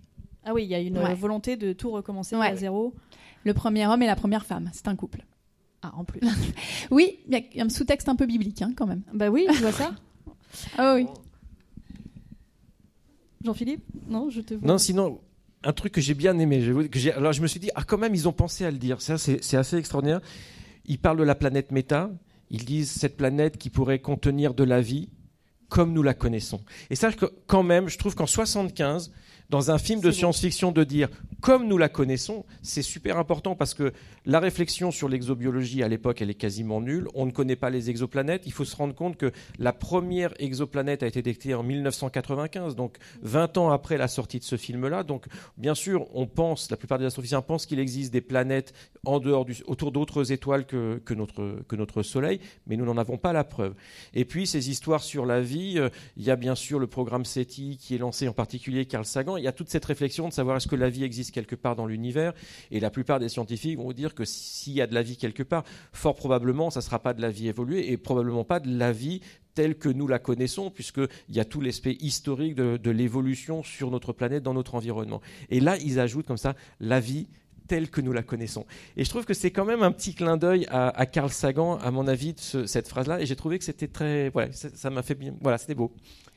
Ah oui, il y a une volonté de tout recommencer à zéro. Le premier homme et la première femme, c'est un couple. Ah, en plus. oui, il y a un sous-texte un peu biblique, hein, quand même. Bah oui, je vois ça. ah oui. Jean-Philippe? Non, je te vois. Non, sinon, un truc que j'ai bien aimé. Alors je me suis dit, ah quand même, ils ont pensé à le dire. C'est assez extraordinaire. Ils parlent de la planète Méta. Ils disent cette planète qui pourrait contenir de la vie comme nous la connaissons. Et ça, quand même, je trouve qu'en 75, dans un film de science-fiction de dire comme nous la connaissons, c'est super important parce que la réflexion sur l'exobiologie à l'époque, elle est quasiment nulle. On ne connaît pas les exoplanètes. Il faut se rendre compte que la première exoplanète a été détectée en 1995, donc 20 ans après la sortie de ce film-là. Donc, bien sûr, on pense, la plupart des astrophysiciens pensent qu'il existe des planètes en dehors du, autour d'autres étoiles que, que, notre, que notre Soleil, mais nous n'en avons pas la preuve. Et puis, ces histoires sur la vie, euh, il y a bien sûr le programme SETI qui est lancé en particulier Carl Sagan il y a toute cette réflexion de savoir est-ce que la vie existe quelque part dans l'univers. Et la plupart des scientifiques vont dire que s'il y a de la vie quelque part, fort probablement, ça ne sera pas de la vie évoluée et probablement pas de la vie telle que nous la connaissons, puisqu'il y a tout l'aspect historique de, l'évolution sur notre planète, dans notre environnement. Et là, ils ajoutent comme ça la vie telle que nous la connaissons. Et je trouve que c'est quand même un petit clin d'œil à, Carl Sagan, à mon avis, de cette phrase-là. Et j'ai trouvé que c'était très. Voilà, ça m'a fait bien. Voilà, c'était beau.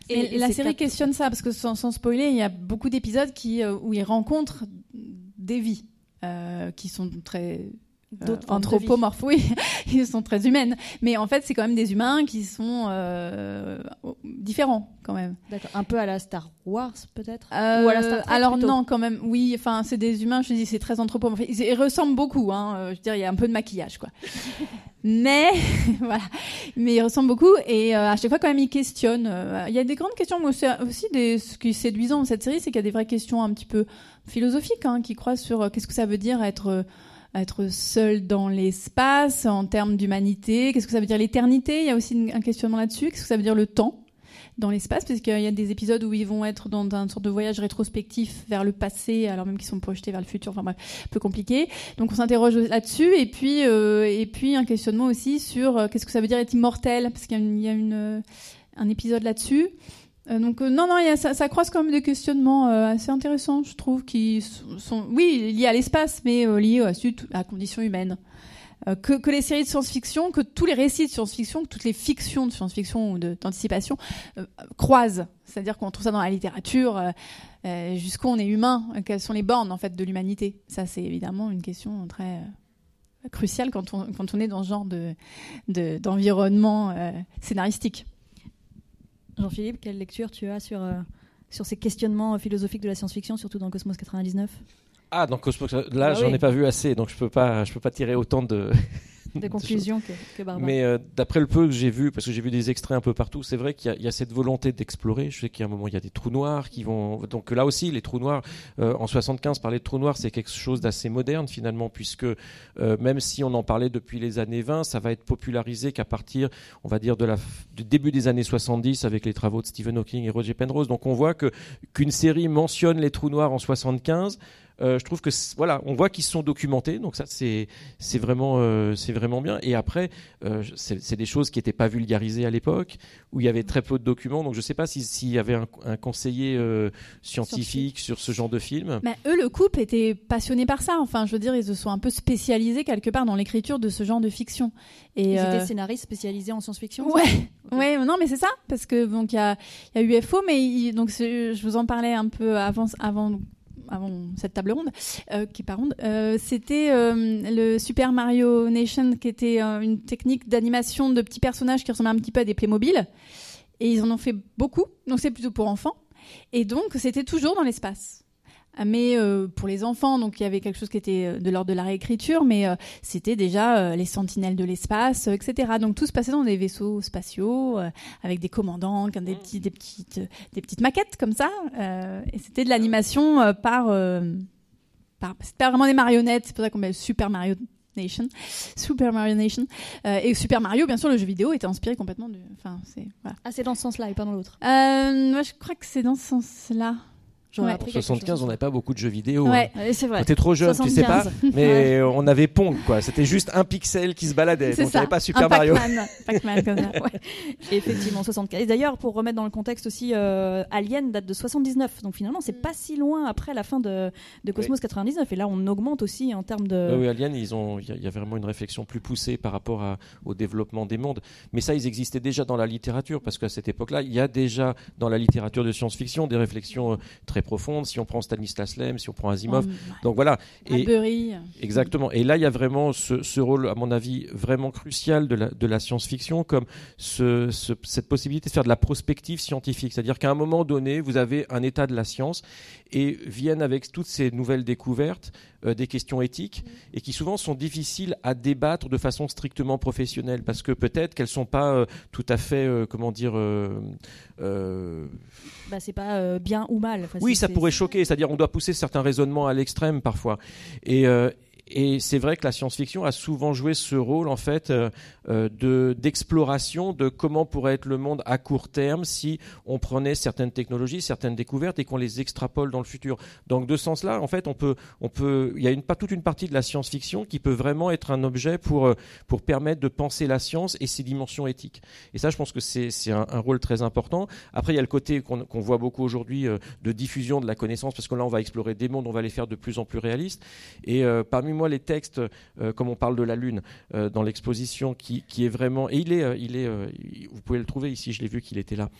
Et, la série questionne ça, parce que sans, spoiler, il y a beaucoup d'épisodes qui, euh, où ils rencontrent des vies euh, qui sont très D'autres de vie. anthropomorphes, oui, ils sont très humaines. Mais en fait, c'est quand même des humains qui sont euh, différents quand même. D'accord. Un peu à la Star Wars, peut-être? Euh, Ou à la Star Trek, alors plutôt? non, quand même, oui. Enfin, c'est des humains. Je te dis, c'est très anthropomorphe. Ils, ils ressemblent beaucoup. Hein, euh, je veux dire, il y a un peu de maquillage, quoi. Mais voilà, mais ils ressemblent beaucoup et euh, à chaque fois quand même ils questionnent. Euh, Il y a des grandes questions, mais c'est aussi des, ce qui est séduisant dans cette série, c'est qu'il y a des vraies questions un petit peu philosophiques hein, qui croisent sur euh, qu'est-ce que ça veut dire être euh, être seul dans l'espace en termes d'humanité, qu'est-ce que ça veut dire l'éternité? Il y a aussi un questionnement là-dessus. Qu'est-ce que ça veut dire le temps dans l'espace? Parce qu'il y a des épisodes où ils vont être dans un sorte de voyage rétrospectif vers le passé alors même qu'ils sont projetés vers le futur. Enfin bref un peu compliqué. Donc on s'interroge là-dessus. Et puis euh, et puis un questionnement aussi sur euh, qu'est-ce que ça veut dire être immortel? Parce qu'il y a, une, il y a une, euh, un épisode là-dessus donc euh, non non ça, croise quand même des questionnements euh, assez intéressants je trouve qui sont, oui liés à l'espace mais euh, liés aussi à la condition humaine euh, que, les séries de science-fiction, que tous les récits de science-fiction, que toutes les fictions de science-fiction ou de- d'anticipation euh, croisent. C'est-à-dire qu'on trouve ça dans la littérature, euh, euh, jusqu'où on est humain, euh, quelles sont les bornes en fait de l'humanité. Ça, c'est évidemment une question très euh, cruciale quand on, quand est dans ce genre de de- d'environnement euh, scénaristique. Jean-Philippe, quelle lecture tu as sur, euh, sur ces questionnements euh, philosophiques de la science-fiction, surtout dans Cosmos 99 Ah, donc Cosmos, là, Bah j'en oui. ai pas vu assez, donc je peux pas, je peux pas tirer autant de. De choses. conclusions que, que Barbara Mais euh, d'après le peu que j'ai vu, parce que j'ai vu des extraits un peu partout, c'est vrai qu'il y, a- il y a cette volonté d'explorer. Je sais a un moment, il y a des trous noirs qui vont. Donc là aussi, les trous noirs, euh, en 75, parler de trous noirs, c'est quelque chose d'assez moderne finalement, puisque euh, même si on en parlait depuis les années 20, ça va être popularisé qu'à partir, on va dire, de la, du début des années 70 avec les travaux de Stephen Hawking et Roger Penrose. Donc on voit que qu'une série mentionne les trous noirs en 75. Euh, je trouve que voilà, on voit qu'ils se sont documentés, donc ça c'est c'est vraiment euh, c'est vraiment bien. Et après, euh, c'est des choses qui n'étaient pas vulgarisées à l'époque, où il y avait très peu de documents. Donc je ne sais pas si- s'il y avait un, un conseiller euh, scientifique sur ce genre de film. Mais eux, le couple était passionné par ça. Enfin, je veux dire, ils se sont un peu spécialisés quelque part dans l'écriture de ce genre de fiction. Et Ils euh, étaient scénaristes spécialisés en science-fiction Ouais, ouais, non, mais c'est ça, parce que donc il y a, il y a UFO, mais il- donc je vous en parlais un peu avant, avant, avant cette table ronde, euh, qui pas ronde. Euh, C'était euh, le Super Mario Nation, qui était euh, une technique d'animation de petits personnages qui ressemblaient un petit peu à des Playmobil, et ils en ont fait beaucoup. Donc c'est plutôt pour enfants, et donc c'était toujours dans l'espace. Ah, Mais euh, pour les enfants, donc il y avait quelque chose qui était euh, de l'ordre de la réécriture, mais euh, c'était déjà euh, les sentinelles de l'espace, etc. Donc tout se passait dans des vaisseaux spatiaux, avec des commandants, ont des, petits, des, petites, des petites maquettes comme ça. et c'était de l'animation euh, par... par c'était pas vraiment des marionnettes, c'est pour ça qu'on met Super Mario Nation. Super Mario Nation. Euh, et Super Mario, bien sûr, le jeu vidéo était inspiré complètement du... Enfin, c'est... Voilà. Ah, c'est dans ce sens-là et pas dans l'autre. Euh, moi, je crois que c'est dans ce sens-là. Ouais. En quelque 75, chose. on n'avait pas beaucoup de jeux vidéo. hein. Ouais. Ouais, c'est vrai. T'es trop jeune, tu sais pas, 75. mais on avait Pong, quoi. C'était juste un pixel qui se baladait. C'est Donc, il n'y ça. avait pas Super Un Mario. Pac-Man. Pac-Man comme ça. Ouais. Effectivement, 75. Et d'ailleurs, pour remettre dans le contexte aussi, euh, Alien date de 79. Donc finalement, c'est Mm. pas si loin après la fin de, de Cosmos 99. Et là, on augmente aussi en termes de. Oui, oui, Alien, ils ont, il y, a- il y a vraiment une réflexion plus poussée par rapport à- au développement des mondes. Mais ça, ils existaient déjà dans la littérature, parce qu'à cette époque-là, il y a déjà dans la littérature de science-fiction des réflexions euh, très profondes. Si on prend Stanislas Lem, si on prend Asimov, Ouais. donc voilà. Et exactement. Et là, il y a vraiment ce, ce rôle, à mon avis, vraiment crucial de la, de la science-fiction, comme ce- ce- cette possibilité de faire de la prospective scientifique. C'est-à-dire qu'à un moment donné, vous avez un état de la science et viennent avec toutes ces nouvelles découvertes euh, des questions éthiques et qui souvent sont difficiles à débattre de façon strictement professionnelle parce que peut-être qu'elles sont pas euh, tout à fait, euh, comment dire, Bah, c'est pas bien ou mal. Enfin, oui, ça pourrait choquer, c'est-à-dire on doit pousser certains raisonnements à l'extrême parfois. Et, et c'est vrai que la science-fiction a souvent joué ce rôle en fait euh, de d'exploration de comment pourrait être le monde à court terme si on prenait certaines technologies, certaines découvertes et qu'on les extrapole dans le futur. Donc de ce sens-là, en fait, on peut on peut il y a une pas toute une partie de la science-fiction qui peut vraiment être un objet pour euh, pour permettre de penser la science et ses dimensions éthiques. Et ça, je pense que c'est un, un rôle très important. Après, il y a le côté qu'on qu'on voit beaucoup aujourd'hui euh, de diffusion de la connaissance, parce que là, on va explorer des mondes, on va les faire de plus en plus réalistes. Et parmi moi, les textes, comme on parle de la Lune dans l'exposition, qui qui, est vraiment. Et il est, il est vous pouvez le trouver ici, je l'ai vu qu'il était là,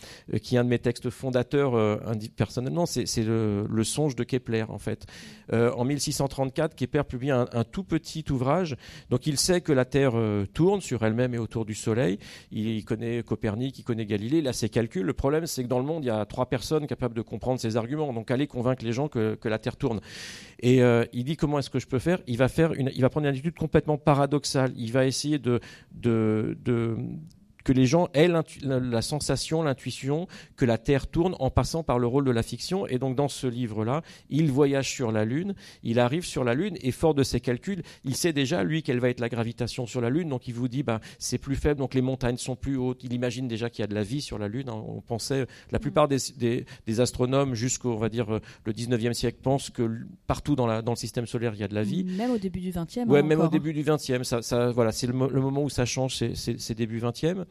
qui est un de mes textes fondateurs personnellement, c'est le, songe de Kepler, en fait. en 1634, Kepler publie un, un, tout petit ouvrage. Donc il sait que la Terre tourne sur elle-même et autour du Soleil. Il, connaît Copernic, il connaît Galilée, il a ses calculs. Le problème, c'est que dans le monde, il y a trois personnes capables de comprendre ces arguments. Donc allez convaincre les gens que, la Terre tourne. Et euh, il dit comment est-ce que je peux faire? Il va, faire il va prendre une attitude complètement paradoxale. Il va essayer de, de que les gens aient la, sensation, l'intuition que la Terre tourne en passant par le rôle de la fiction. Et donc dans ce livre-là, il voyage sur la Lune, il arrive sur la Lune et fort de ses calculs, il sait déjà, lui, quelle va être la gravitation sur la Lune. Donc il vous dit, bah, c'est plus faible, donc les montagnes sont plus hautes. Il imagine déjà qu'il y a de la vie sur la Lune. Hein. On pensait, la plupart des, astronomes jusqu'au, va dire, euh, le 19e siècle pensent que partout dans, la, dans le système solaire, il y a de la vie. Même au début du 20e. Ouais, même au début du 20e. Ça, ça voilà, c'est le, le, moment où ça change, c'est début 20e.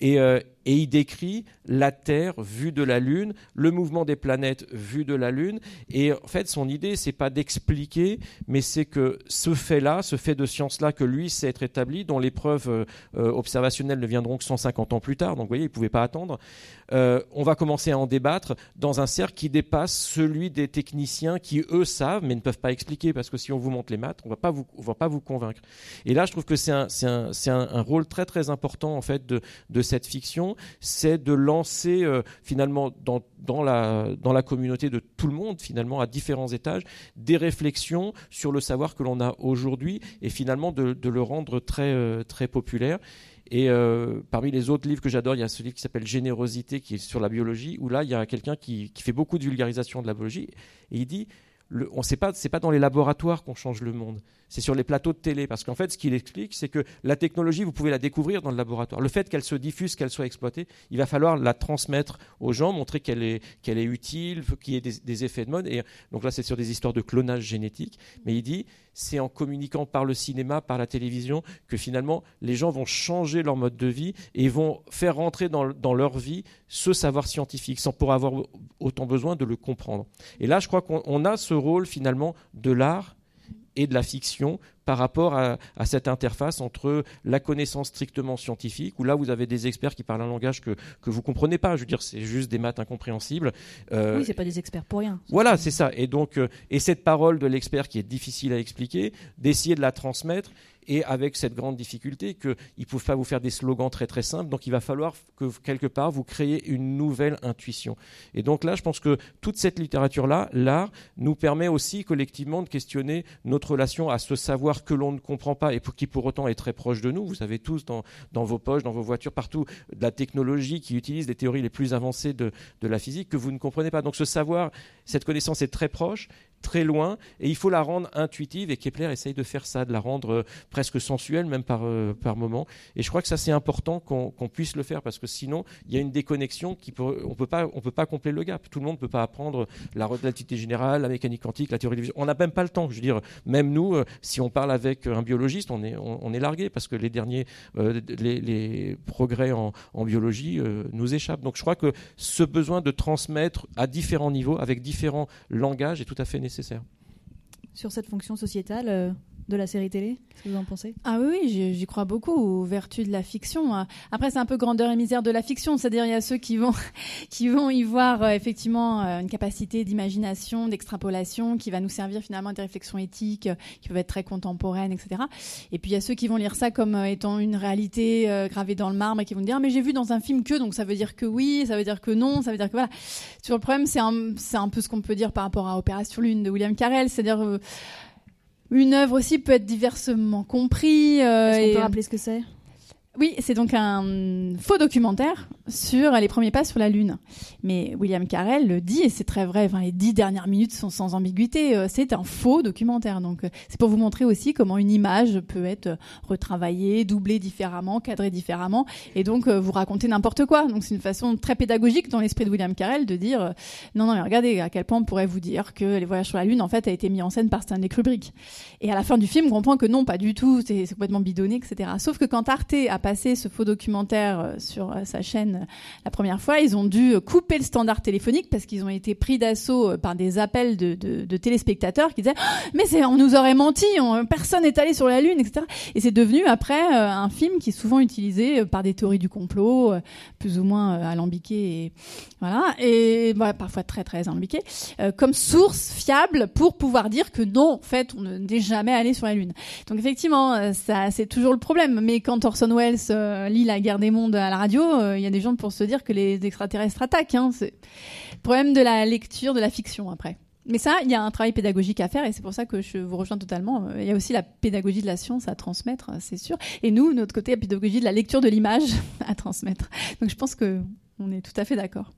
Et, euh, et il décrit la Terre vue de la Lune, le mouvement des planètes vue de la Lune. Et en fait, son idée, c'est pas d'expliquer, mais c'est que ce fait-là, ce fait de science-là que lui sait être établi, dont les preuves euh, euh, observationnelles ne viendront que 150 ans plus tard, donc vous voyez, il ne pouvait pas attendre, on va commencer à en débattre dans un cercle qui dépasse celui des techniciens qui, eux, savent, mais ne peuvent pas expliquer, parce que si on vous montre les maths, on va va pas vous convaincre. Et là, je trouve que c'est un, rôle très, très important, en fait, de, de cette fiction c'est de lancer euh, finalement dans, la, communauté de tout le monde, finalement à différents étages, des réflexions sur le savoir que l'on a aujourd'hui et finalement de, le rendre très, euh, très populaire. Et euh, parmi les autres livres que j'adore, il y a celui qui s'appelle Générosité, qui est sur la biologie, où là, il y a quelqu'un qui, qui, fait beaucoup de vulgarisation de la biologie, et il dit, le, on sait pas, c'est pas dans les laboratoires qu'on change le monde, c'est sur les plateaux de télé. Parce qu'en fait, ce qu'il explique, c'est que la technologie, vous pouvez la découvrir dans le laboratoire. Le fait qu'elle se diffuse, qu'elle soit exploitée, il va falloir la transmettre aux gens, montrer qu'elle est, est utile, qu'il y ait des, effets de mode. Et donc là, c'est sur des histoires de clonage génétique. Mais il dit, c'est en communiquant par le cinéma, par la télévision, que finalement, les gens vont changer leur mode de vie et vont faire rentrer dans, dans leur vie ce savoir scientifique, sans pour avoir autant besoin de le comprendre. Et là, je crois qu'on a ce rôle finalement de l'art et de la fiction par rapport à, cette interface entre la connaissance strictement scientifique, où là vous avez des experts qui parlent un langage que, que vous comprenez pas. Je veux dire, c'est juste des maths incompréhensibles. Euh, oui, c'est pas des experts pour rien. Voilà, c'est ça. Et donc, euh, et cette parole de l'expert qui est difficile à expliquer, d'essayer de la transmettre et avec cette grande difficulté qu'ils ne peuvent pas vous faire des slogans très très simples, donc il va falloir que quelque part vous créez une nouvelle intuition. Et donc là, je pense que toute cette littérature-là, l'art, nous permet aussi collectivement de questionner notre relation à ce savoir que l'on ne comprend pas et qui pour autant est très proche de nous. Vous savez tous dans, vos poches, dans vos voitures, partout, la technologie qui utilise les théories les plus avancées de la physique que vous ne comprenez pas. Donc ce savoir, cette connaissance est très proche très loin et il faut la rendre intuitive et Kepler essaye de faire ça, de la rendre euh, presque sensuelle même par, euh, par moment. Et je crois que ça c'est important qu'on puisse le faire parce que sinon il y a une déconnexion qui peut, on peut pas on peut pas combler le gap. Tout le monde ne peut pas apprendre la relativité générale, la mécanique quantique, la théorie des On n'a même pas le temps. Je veux dire, même nous, euh, si on parle avec un biologiste, on est on, est largué parce que les derniers les, les, progrès en, en biologie nous échappent. Donc je crois que ce besoin de transmettre à différents niveaux avec différents langages est tout à fait nécessaire Sur cette fonction sociétale, euh, de la série télé Qu'est-ce que vous en pensez? Ah oui, j'y crois beaucoup aux vertus de la fiction. Après, c'est un peu grandeur et misère de la fiction, c'est-à-dire il y a ceux qui vont qui vont y voir euh, effectivement euh, une capacité d'imagination, d'extrapolation, qui va nous servir finalement à des réflexions éthiques, euh, qui peuvent être très contemporaines, etc. Et puis il y a ceux qui vont lire ça comme étant une réalité gravée dans le marbre et qui vont dire ah, mais j'ai vu dans un film que donc ça veut dire que oui, ça veut dire que non, ça veut dire que voilà. Sur le problème, c'est un un peu ce qu'on peut dire par rapport à Opération Lune de William Carell, c'est-à-dire une œuvre aussi peut être diversement comprise. Euh, Est-ce qu'on peut rappeler ce que c'est? Oui, c'est donc un faux documentaire sur les premiers pas sur la Lune. Mais William Carell le dit, et c'est très vrai, les dix dernières minutes sont sans ambiguïté, euh, c'est un faux documentaire. Donc euh, c'est pour vous montrer aussi comment une image peut être retravaillée, doublée différemment, cadrée différemment, et donc euh, vous raconter n'importe quoi. Donc c'est une façon très pédagogique dans l'esprit de William Carell de dire, non, non, mais regardez à quel point on pourrait vous dire que les voyages sur la Lune, en fait, a été mis en scène par Stanley Kubrick. Et à la fin du film, on comprend que non, pas du tout, c'est complètement bidonné, etc. Sauf que quand Arte a passé ce faux documentaire sur sa chaîne Lune la première fois, ils ont dû couper le standard téléphonique parce qu'ils ont été pris d'assaut par des appels de, téléspectateurs qui disaient oh, mais on nous aurait menti, personne n'est allé sur la Lune, etc. Et c'est devenu après un film qui est souvent utilisé par des théories du complot, plus ou moins alambiquées et voilà et parfois très très alambiquées, comme source fiable pour pouvoir dire que non, en fait, on n'est jamais allé sur la Lune. Donc effectivement, c'est toujours le problème. Mais quand Orson Welles euh, lit La guerre des mondes à la radio, euh, il y a des gens pour se dire que les extraterrestres attaquent. Hein. C'est problème de la lecture de la fiction après. Mais ça, il y a un travail pédagogique à faire et c'est pour ça que je vous rejoins totalement. Il y a aussi la pédagogie de la science à transmettre, c'est sûr. Et nous, notre côté, la pédagogie de la lecture de l'image à transmettre. Donc je pense que on est tout à fait d'accord.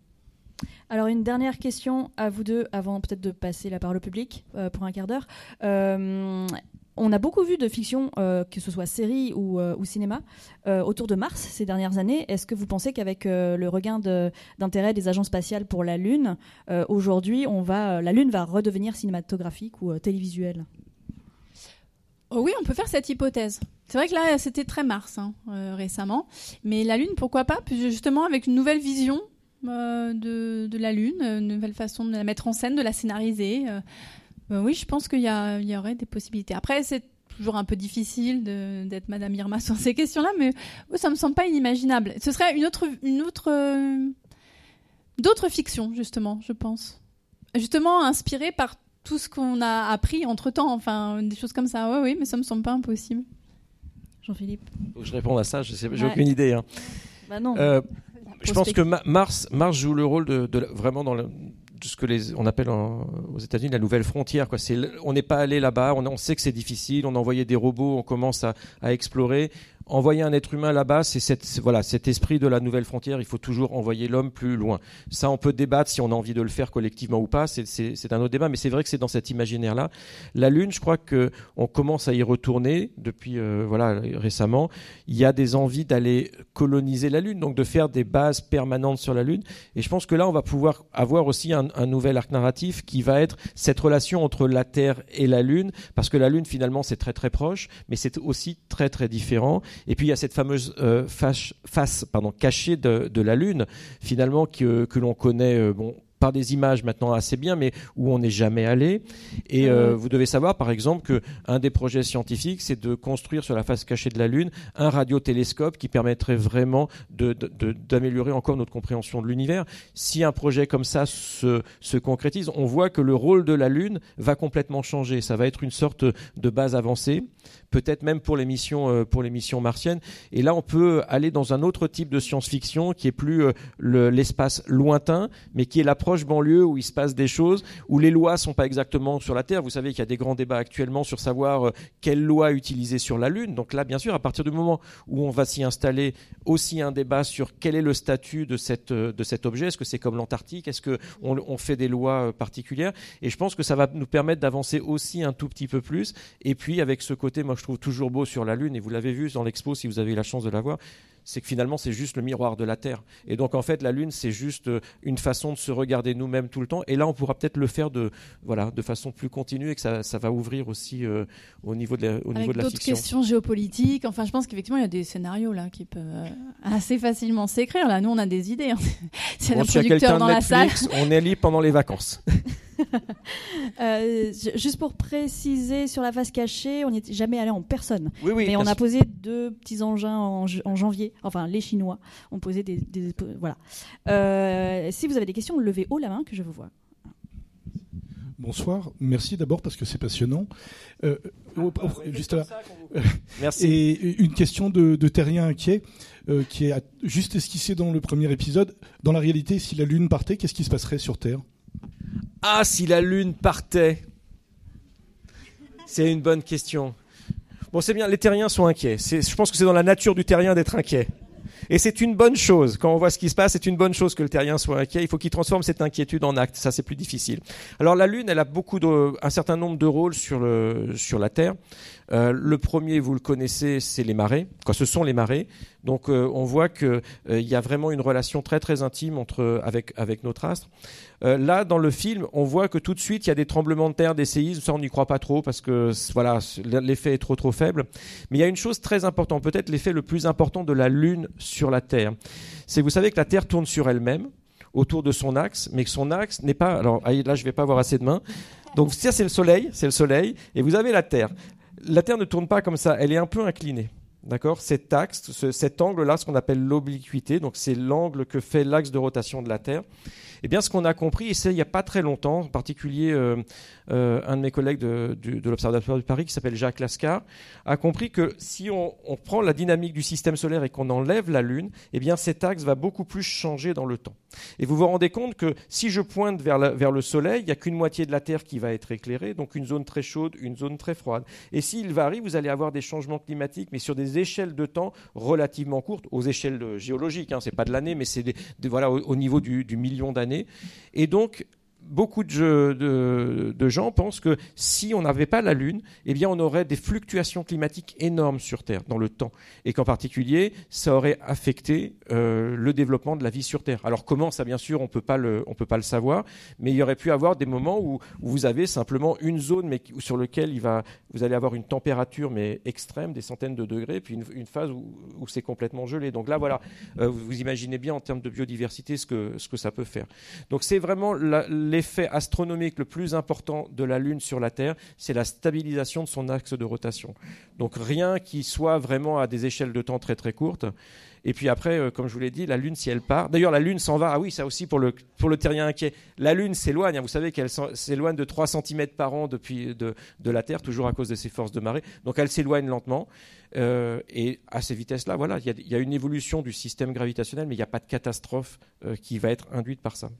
Alors une dernière question à vous deux avant peut-être de passer la parole au public euh, pour un quart d'heure. Euh, on a beaucoup vu de fiction, euh, que ce soit série ou, euh, cinéma, euh, autour de Mars ces dernières années. Est-ce que vous pensez qu'avec le regain d'intérêt des agences spatiales pour la Lune, aujourd'hui, on va, la Lune va redevenir cinématographique ou télévisuelle? Oh Oui, on peut faire cette hypothèse. C'est vrai que là, c'était très Mars hein, récemment, mais la Lune, pourquoi pas? Justement, avec une nouvelle vision de, la Lune, une nouvelle façon de la mettre en scène, de la scénariser. Euh, oui, je pense qu'il y, y, aurait des possibilités. Après, c'est toujours un peu difficile d'être Madame Irma sur ces questions-là, mais ça me semble pas inimaginable. Ce serait une autre, une autre, euh, d'autres fictions justement, je pense. Justement inspirées par tout ce qu'on a appris entre temps, enfin des choses comme ça. Oui, oui, mais ça me semble pas impossible. Jean-Philippe. Faut que je réponde à ça. Je n'ai aucune idée. Hein. Bah non. Euh, je pense que Mars, Mars joue le rôle de, de vraiment dans le, ce que les, on appelle aux États-Unis la nouvelle frontière. Quoi. on n'est pas allé là-bas, on, on, sait que c'est difficile, on a envoyé des robots, on commence à explorer envoyer un être humain là-bas, c'est cette, voilà, cet esprit de la nouvelle frontière. Il faut toujours envoyer l'homme plus loin. Ça, on peut débattre si on a envie de le faire collectivement ou pas. C'est un autre débat, mais c'est vrai que c'est dans cet imaginaire-là. La Lune, je crois que on commence à y retourner depuis euh, voilà récemment. Il y a des envies d'aller coloniser la Lune, donc de faire des bases permanentes sur la Lune. Et je pense que là, on va pouvoir avoir aussi un, un nouvel arc narratif qui va être cette relation entre la Terre et la Lune, parce que la Lune finalement c'est très très proche, mais c'est aussi très très différent. Et puis il y a cette fameuse euh, face, face, pardon, cachée de, la Lune, finalement, que, que l'on connaît euh, bon, par des images maintenant assez bien, mais où on n'est jamais allé. Et euh, vous devez savoir, par exemple, que un des projets scientifiques, c'est de construire sur la face cachée de la Lune un radiotélescope qui permettrait vraiment d'améliorer de, encore notre compréhension de l'univers. Si un projet comme ça se, se concrétise, on voit que le rôle de la Lune va complètement changer. Ça va être une sorte de base avancée, peut-être même pour les missions, euh, pour les missions martiennes. Et là, on peut aller dans un autre type de science-fiction qui est plus euh, l'espace lointain, mais qui est la proche banlieue où il se passe des choses, où les lois sont pas exactement sur la Terre. Vous savez qu'il y a des grands débats actuellement sur savoir euh, quelle loi utiliser sur la Lune. Donc là, bien sûr, à partir du moment où on va s'y installer, aussi un débat sur quel est le statut de, euh, cet objet. Est-ce que c'est comme l'Antarctique Est-ce qu'on on fait des lois euh, particulières Et je pense que ça va nous permettre d'avancer aussi un tout petit peu plus. Et puis avec ce côté, moi je trouve toujours beau sur la Lune, et vous l'avez vu dans l'expo si vous avez eu la chance de la voir, c'est que finalement c'est juste le miroir de la Terre. Et donc en fait la Lune c'est juste euh, une façon de se regarder nous-mêmes tout le temps. Et là on pourra peut-être le faire de voilà de façon plus continue et que ça, ça va ouvrir aussi euh, au niveau de la, au niveau de la d'autres questions géopolitiques. Enfin je pense qu'effectivement il y a des scénarios là qui peuvent euh, assez facilement s'écrire. Là nous on a des idées. Hein. C'est un producteur dans la salle. On est libre pendant les vacances. Euh, juste pour préciser sur la face cachée, on n'y est jamais allé en personne. Oui, oui, mais on a posé deux petits engins en, janvier. Enfin, les Chinois ont posé des. voilà. Euh, si vous avez des questions, levez haut la main que je vous vois. Bonsoir, merci d'abord parce que c'est passionnant. Euh, juste là. Merci. Et une question de, de terrien inquiet qui est juste esquissée dans le premier épisode. Dans la réalité, si la Lune partait, qu'est-ce qui se passerait sur Terre? Ah, si la Lune partait C'est une bonne question. Bon, c'est bien, les terriens sont inquiets. Je pense que c'est dans la nature du terrien d'être inquiet. Et c'est une bonne chose. Quand on voit ce qui se passe, c'est une bonne chose que le terrien soit inquiet. Il faut qu'il transforme cette inquiétude en acte. Ça, c'est plus difficile. Alors, la Lune, elle a beaucoup de, un certain nombre de rôles sur le, sur la Terre. Euh, le premier, vous le connaissez, c'est les marées. Ce sont les marées. Donc euh, on voit qu'il euh, y a vraiment une relation très très intime entre, avec, avec notre astre. là, dans le film, on voit que tout de suite, il y a des tremblements de terre, des séismes. Ça, on n'y croit pas trop parce que voilà, l'effet est trop trop faible. Mais il y a une chose très importante, peut-être l'effet le plus important de la Lune sur la Terre. C'est vous savez que la Terre tourne sur elle-même autour de son axe, mais que son axe n'est pas. Alors là, je vais pas avoir assez de mains. Donc ça, c'est le Soleil, c'est le Soleil, et vous avez la Terre. La Terre ne tourne pas comme ça, elle est un peu inclinée. D'accord? Cet axe, cet angle-là, ce qu'on appelle l'obliquité, donc c'est l'angle que fait l'axe de rotation de la Terre. Eh bien, ce qu'on a compris, et c'est il n'y a pas très longtemps, en particulier euh, euh, un de mes collègues de, l'Observatoire de Paris, qui s'appelle Jacques Lascar, a compris que si on, prend la dynamique du système solaire et qu'on enlève la Lune, eh bien, cet axe va beaucoup plus changer dans le temps. Et vous vous rendez compte que si je pointe vers, vers le Soleil, il n'y a qu'une moitié de la Terre qui va être éclairée, donc une zone très chaude, une zone très froide. Et s'il varie, vous allez avoir des changements climatiques, mais sur des échelles de temps relativement courtes, aux échelles géologiques. Hein, c'est pas de l'année, mais c'est voilà, au, niveau du, du million d'années et donc, beaucoup de, gens pensent que si on n'avait pas la Lune, eh bien, on aurait des fluctuations climatiques énormes sur Terre dans le temps, et qu'en particulier, ça aurait affecté euh, le développement de la vie sur Terre. Alors comment ça, bien sûr, on peut pas le, on peut pas le savoir, mais il y aurait pu avoir des moments où, vous avez simplement une zone, mais sur lequel il va, vous allez avoir une température mais extrême, des centaines de degrés, puis une, phase où, c'est complètement gelé. Donc là, voilà, euh, vous imaginez bien en termes de biodiversité ce que, ce que ça peut faire. Donc c'est vraiment les l'effet astronomique le plus important de la Lune sur la Terre, c'est la stabilisation de son axe de rotation. Donc rien qui soit vraiment à des échelles de temps très très courtes. Et puis après, euh, comme je vous l'ai dit, la Lune, si elle part. D'ailleurs, la Lune s'en va. Ah oui, ça aussi pour le, terrien inquiet. La Lune s'éloigne. Hein. vous savez qu'elle s'éloigne de 3 cm par an depuis de, de, la Terre, toujours à cause de ses forces de marée. Donc elle s'éloigne lentement. Euh, et à ces vitesses-là, voilà, il y, a une évolution du système gravitationnel, mais il n'y a pas de catastrophe euh, qui va être induite par ça.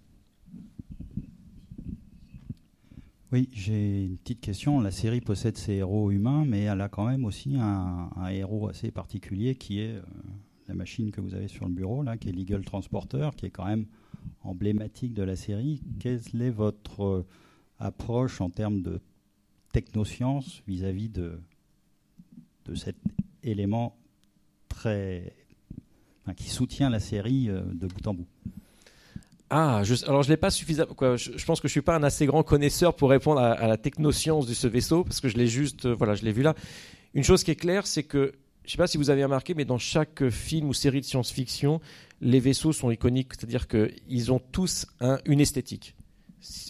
Oui, j'ai une petite question. La série possède ses héros humains, mais elle a quand même aussi un, héros assez particulier qui est euh, la machine que vous avez sur le bureau, là, qui est l'Eagle Transporter, qui est quand même emblématique de la série. Quelle est votre euh, approche en termes de technoscience vis-à-vis de, de cet élément très, qui soutient la série euh, de bout en bout? Ah, je, alors je l'ai pas suffisamment. Quoi, je, pense que je suis pas un assez grand connaisseur pour répondre à, la technoscience de ce vaisseau parce que je l'ai juste, euh, voilà, je l'ai vu là. Une chose qui est claire, c'est que je sais pas si vous avez remarqué, mais dans chaque film ou série de science-fiction, les vaisseaux sont iconiques, c'est-à-dire qu'ils ont tous un, une esthétique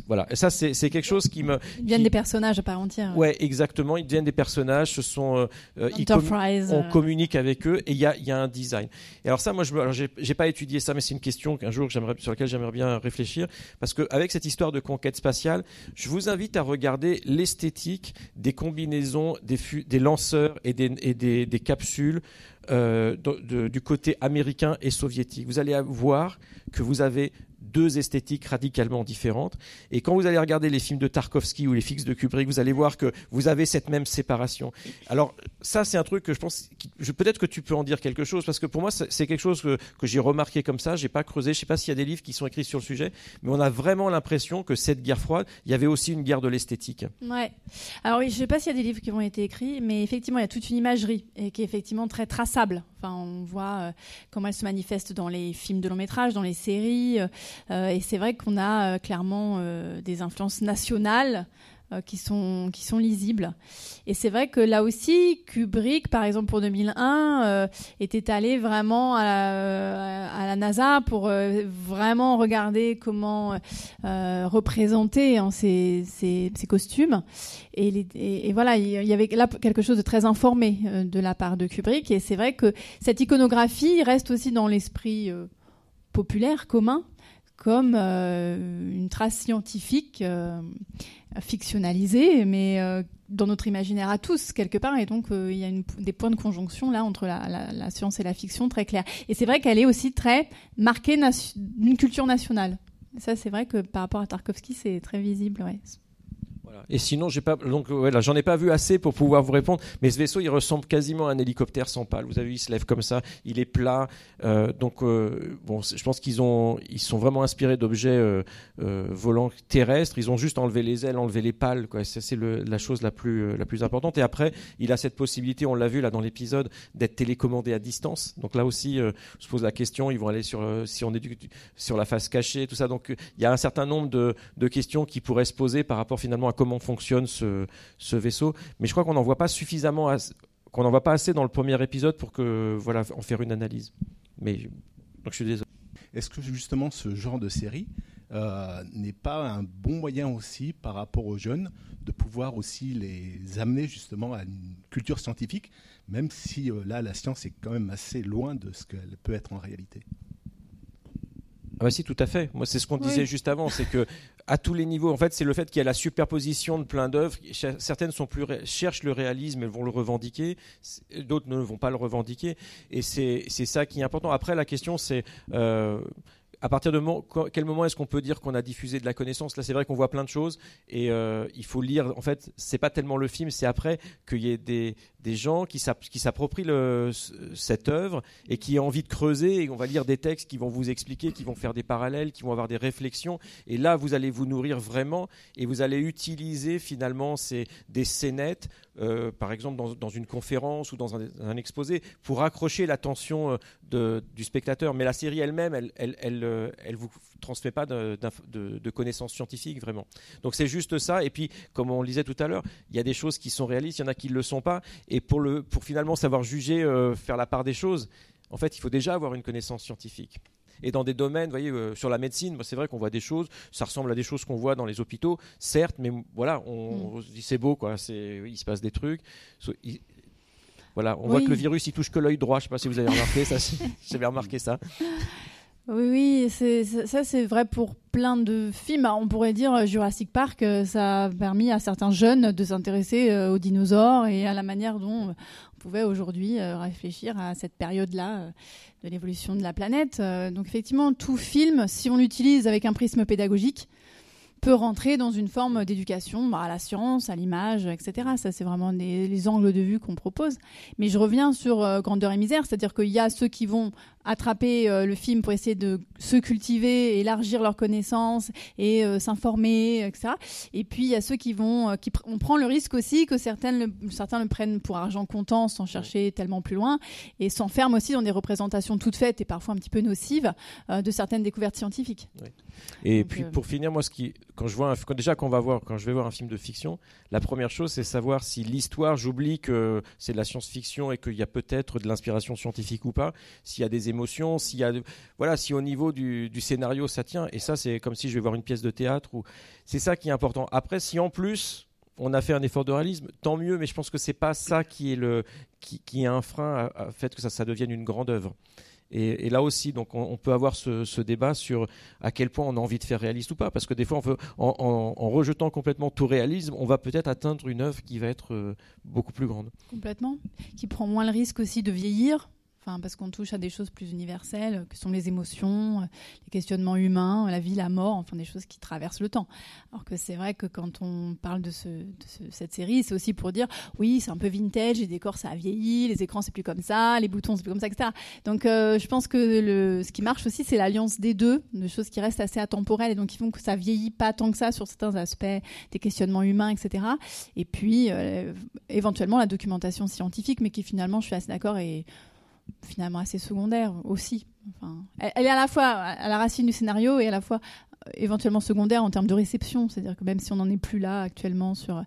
voilà. Et ça, c'est quelque chose qui me. Ils deviennent des personnages à part entière. Ouais, exactement. Ils deviennent des personnages. Ce sont. Euh, euh, on euh. communique avec eux et il y a, y a, un design. Et alors ça, moi, je j'ai pas étudié ça, mais c'est une question qu'un jour j'aimerais sur laquelle j'aimerais bien réfléchir parce qu'avec cette histoire de conquête spatiale, je vous invite à regarder l'esthétique des combinaisons des, des lanceurs et des, et des, des capsules. Euh, du côté américain et soviétique. Vous allez voir que vous avez deux esthétiques radicalement différentes. Et quand vous allez regarder les films de Tarkovsky ou les films de Kubrick, vous allez voir que vous avez cette même séparation. Alors ça, c'est un truc que je pense, peut-être que tu peux en dire quelque chose, parce que pour moi, c'est quelque chose que, j'ai remarqué comme ça, j'ai pas creusé, je sais pas s'il y a des livres qui sont écrits sur le sujet, mais on a vraiment l'impression que cette guerre froide, il y avait aussi une guerre de l'esthétique. Ouais. Alors oui, je sais pas s'il y a des livres qui ont été écrits, mais effectivement, il y a toute une imagerie qui est effectivement très traçable. Enfin, on voit euh, comment elle se manifeste dans les films de long métrage, dans les séries. Euh, euh, et c'est vrai qu'on a clairement des influences nationales euh, qui, sont, lisibles. Et c'est vrai que là aussi, Kubrick, par exemple pour 2001, euh, était allé vraiment à la, NASA pour euh, vraiment regarder comment représenter hein, ces, costumes. Et, voilà, il y avait là quelque chose de très informé de la part de Kubrick. Et c'est vrai que cette iconographie reste aussi dans l'esprit populaire, commun comme une trace scientifique fictionnalisé, mais euh, dans notre imaginaire à tous, quelque part. Et donc, euh, il y a des points de conjonction là entre la, science et la fiction très clairs. Et c'est vrai qu'elle est aussi très marquée d'une culture nationale. ça, c'est vrai que par rapport à Tarkovsky, c'est très visible. Et sinon, j'ai pas donc voilà, j'en ai pas vu assez pour pouvoir vous répondre. Mais ce vaisseau, il ressemble quasiment à un hélicoptère sans pale. Vous avez vu, il se lève comme ça, il est plat. Euh, donc euh, bon, je pense qu'ils ont, ils sont vraiment inspirés d'objets euh, volants terrestres. Ils ont juste enlevé les ailes, enlevé les pales. Quoi. c'est la chose la plus la plus importante. Et après, il a cette possibilité, on l'a vu là dans l'épisode, d'être télécommandé à distance. Donc là aussi, se pose la question. Ils vont aller sur si on est sur la face cachée, tout ça. Donc il y a un certain nombre de, de questions qui pourraient se poser par rapport finalement à comment fonctionne ce, ce vaisseau. Mais je crois qu'on n'en voit pas suffisamment, qu'on n'en voit pas assez dans le premier épisode pour que voilà en faire une analyse. Mais donc je suis désolé. Est-ce que justement ce genre de série euh, n'est pas un bon moyen aussi par rapport aux jeunes de pouvoir aussi les amener justement à une culture scientifique, même si euh, là la science est quand même assez loin de ce qu'elle peut être en réalité? Ah bah si, tout à fait. Moi, c'est ce qu'on disait juste avant, c'est que à tous les niveaux, en fait, c'est le fait qu'il y a la superposition de plein d'œuvres. Certaines cherchent le réalisme, elles vont le revendiquer. D'autres ne vont pas le revendiquer. Et c'est ça qui est important. Après, la question, c'est euh, à partir de quel moment est-ce qu'on peut dire qu'on a diffusé de la connaissance? Là, c'est vrai qu'on voit plein de choses et euh, il faut lire. En fait, c'est pas tellement le film, c'est après qu'il y ait des, des gens qui s'approprient cette œuvre et qui ont envie de creuser. Et on va lire des textes qui vont vous expliquer, qui vont faire des parallèles, qui vont avoir des réflexions. Et là, vous allez vous nourrir vraiment et vous allez utiliser finalement ces, des scénettes, euh, par exemple dans, dans, une conférence ou dans un, exposé, pour accrocher l'attention euh, du spectateur. Mais la série elle-même, elle, elle, elle, euh, elle, vous transmet pas de, de, connaissances scientifiques vraiment. Donc c'est juste ça. Et puis, comme on le disait tout à l'heure, il y a des choses qui sont réalistes, il y en a qui ne le sont pas. Et pour, le, pour finalement savoir juger, faire la part des choses, en fait, il faut déjà avoir une connaissance scientifique. Et dans des domaines, vous voyez, euh, sur la médecine, c'est vrai qu'on voit des choses, ça ressemble à des choses qu'on voit dans les hôpitaux, certes, mais voilà, on, dit c'est beau, quoi, il se passe des trucs. voilà, on voit que le virus, il touche que l'œil droit. Je ne sais pas si vous avez remarqué ça. J'avais remarqué ça. Oui, oui, ça c'est vrai pour plein de films. On pourrait dire euh, Jurassic Park, euh, ça a permis à certains jeunes de s'intéresser aux dinosaures et à la manière dont on pouvait aujourd'hui réfléchir à cette période-là de l'évolution de la planète. Donc effectivement, tout film, si on l'utilise avec un prisme pédagogique, peut rentrer dans une forme d'éducation bah, à la science, à l'image, etc. Ça, c'est vraiment les angles de vue qu'on propose. Mais je reviens sur euh, Grandeur et misère, c'est-à-dire qu'il y a ceux qui vont attraper euh, le film pour essayer de se cultiver, élargir leurs connaissances et euh, s'informer, etc. Et puis il y a ceux qui vont, qui on prend le risque aussi que certaines le, certains le prennent pour argent comptant sans chercher tellement plus loin et s'enferment aussi dans des représentations toutes faites et parfois un petit peu nocives de certaines découvertes scientifiques. Et puis pour finir, moi, ce qui, quand je vois déjà quand, va voir, quand je vais voir un film de fiction, la première chose c'est savoir si l'histoire, j'oublie que c'est de la science-fiction et qu'il y a peut-être de l'inspiration scientifique ou pas, s'il y a des émotions, s'il y a, voilà, si au niveau du, scénario ça tient. Et ça c'est comme si je vais voir une pièce de théâtre ou c'est ça qui est important. Après, si en plus on a fait un effort de réalisme, tant mieux, mais je pense que c'est pas ça qui est le qui, est un frein à, fait que ça, ça devienne une grande œuvre. Et, là aussi, donc, on, peut avoir ce, débat sur à quel point on a envie de faire réaliste ou pas, parce que des fois, en, en rejetant complètement tout réalisme, on va peut-être atteindre une œuvre qui va être euh, beaucoup plus grande. Complètement, qui prend moins le risque aussi de vieillir, parce qu'on touche à des choses plus universelles, que sont les émotions, euh, les questionnements humains, la vie, la mort, enfin des choses qui traversent le temps. Alors que c'est vrai que quand on parle de, cette série, c'est aussi pour dire, oui, c'est un peu vintage, les décors ça a vieilli, les écrans c'est plus comme ça, les boutons c'est plus comme ça, etc. Donc euh, je pense que ce qui marche aussi, c'est l'alliance des deux, de choses qui restent assez atemporelles et donc qui font que ça vieillit pas tant que ça sur certains aspects, des questionnements humains, etc. Et puis euh, éventuellement la documentation scientifique, mais qui finalement, je suis assez d'accord et finalement assez secondaire aussi. Enfin, elle, est à la fois à la racine du scénario et à la fois euh, éventuellement secondaire en termes de réception. C'est-à-dire que même si on n'en est plus là actuellement sur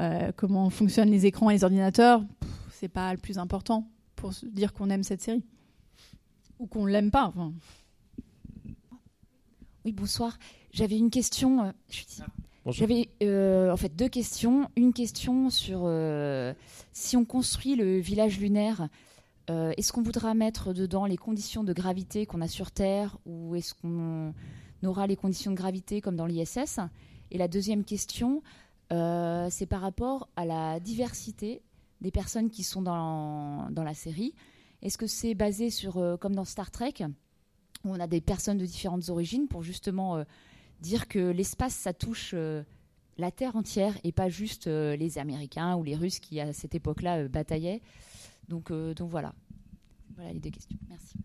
euh, comment fonctionnent les écrans et les ordinateurs, c'est pas le plus important pour dire qu'on aime cette série ou qu'on l'aime pas. Enfin. Oui, bonsoir. J'avais une question. Euh, j'avais en fait deux questions. Une question sur si on construit le village lunaire euh, est-ce qu'on voudra mettre dedans les conditions de gravité qu'on a sur Terre ou est-ce qu'on aura les conditions de gravité comme dans l'ISS Et la deuxième question, euh, c'est par rapport à la diversité des personnes qui sont dans, la série. Est-ce que c'est basé sur, euh, comme dans Star Trek, où on a des personnes de différentes origines pour justement dire que l'espace, ça touche la Terre entière et pas juste les Américains ou les Russes qui à cette époque-là bataillaient? Donc, donc voilà. Voilà les deux questions. Merci.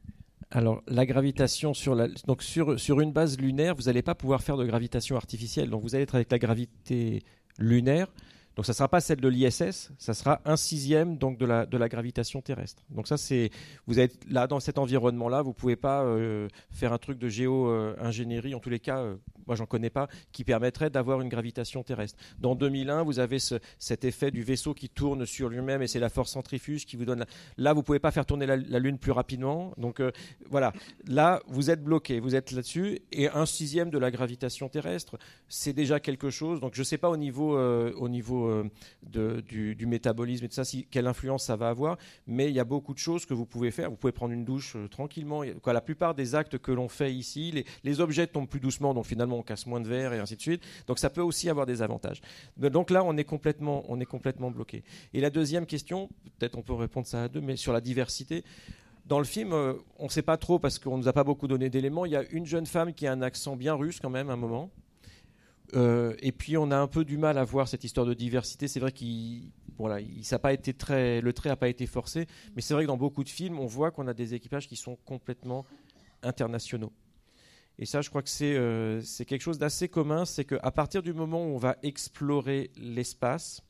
Alors, la gravitation sur, donc sur une base lunaire, vous n'allez pas pouvoir faire de gravitation artificielle. Donc, vous allez être avec la gravité lunaire. Donc ça ne sera pas celle de l'ISS, ça sera un sixième donc de la, de la gravitation terrestre. Donc ça c'est vous êtes là dans cet environnement-là, vous ne pouvez pas euh, faire un truc de géo-ingénierie, en tous les cas, euh, moi j'en connais pas, qui permettrait d'avoir une gravitation terrestre. Dans 2001, vous avez ce, cet effet du vaisseau qui tourne sur lui-même et c'est la force centrifuge qui vous donne. Là, vous ne pouvez pas faire tourner la, Lune plus rapidement. Donc euh, voilà, là vous êtes bloqué, vous êtes là-dessus et un sixième de la gravitation terrestre, c'est déjà quelque chose. Donc je ne sais pas au niveau au niveau euh, du, métabolisme et de ça, si, quelle influence ça va avoir. Mais il y a beaucoup de choses que vous pouvez faire. Vous pouvez prendre une douche euh, tranquillement. Quoi, la plupart des actes que l'on fait ici, les, les, objets tombent plus doucement, donc finalement on casse moins de verre et ainsi de suite. Donc ça peut aussi avoir des avantages. Donc là, on est complètement, on est complètement bloqué. Et la deuxième question, peut-être on peut répondre ça à deux, mais sur la diversité. Dans le film, euh, on ne sait pas trop parce qu'on ne nous a pas beaucoup donné d'éléments. Il y a une jeune femme qui a un accent bien russe quand même, à un moment. Euh, et puis on a un peu du mal à voir cette histoire de diversité. C'est vrai qu'il, voilà, ça pas été très, le trait n'a pas été forcé, mais c'est vrai que dans beaucoup de films, on voit qu'on a des équipages qui sont complètement internationaux. Et ça, je crois que c'est euh, quelque chose d'assez commun, c'est qu'à partir du moment où on va explorer l'espace,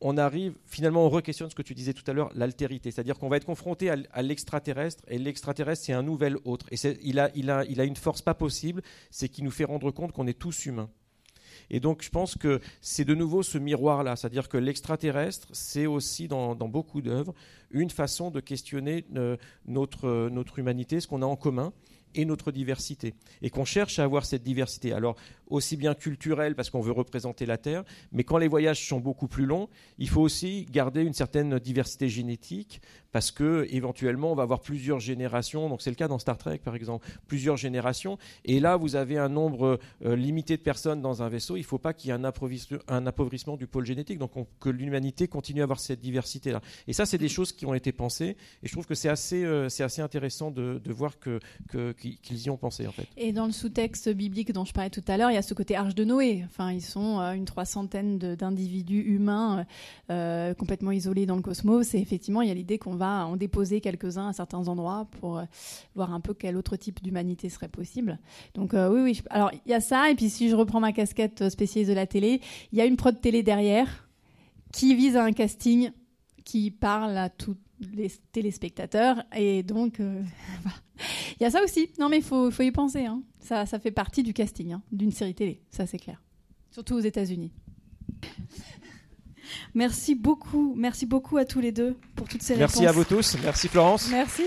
on arrive, finalement, on re-questionne ce que tu disais tout à l'heure, l'altérité. C'est-à-dire qu'on va être confronté à, l'extraterrestre, et l'extraterrestre, c'est un nouvel autre. Et il a, il, a, une force pas possible, c'est qu'il nous fait rendre compte qu'on est tous humains. Et donc, je pense que c'est de nouveau ce miroir-là. C'est-à-dire que l'extraterrestre, c'est aussi, dans, beaucoup d'œuvres, une façon de questionner euh, notre, notre humanité, ce qu'on a en commun et notre diversité. Et qu'on cherche à avoir cette diversité. Alors, aussi bien culturelle, parce qu'on veut représenter la Terre, mais quand les voyages sont beaucoup plus longs, il faut aussi garder une certaine diversité génétique, parce que éventuellement, on va avoir plusieurs générations. Donc, c'est le cas dans Star Trek, par exemple, plusieurs générations. Et là, vous avez un nombre euh, limité de personnes dans un vaisseau. Il ne faut pas qu'il y ait un, appauvrissement du pôle génétique. Donc, que l'humanité continue à avoir cette diversité-là. Et ça, c'est des choses qui ont été pensées. Et je trouve que c'est assez, euh, c'est assez intéressant de, voir que, qu'ils y ont pensé, en fait. Et dans le sous-texte biblique dont je parlais tout à l'heure, il y a ce côté arche de Noé. Enfin, ils sont euh, une trois centaine d'individus humains complètement isolés dans le cosmos. Et effectivement, il y a l'idée qu'on va en déposer quelques-uns à certains endroits pour euh, voir un peu quel autre type d'humanité serait possible. Donc euh, oui, oui. Alors il y a ça, et puis si je reprends ma casquette spécialiste de la télé, il y a une prod télé derrière qui vise à un casting qui parle à tous les téléspectateurs, et donc euh, il y a ça aussi. Non mais il faut, faut, y penser. Hein. Ça, ça fait partie du casting hein, d'une série télé, ça c'est clair. Surtout aux États-Unis. Merci beaucoup, merci beaucoup à tous les deux pour toutes ces réponses. Merci à vous tous, merci Florence. Merci.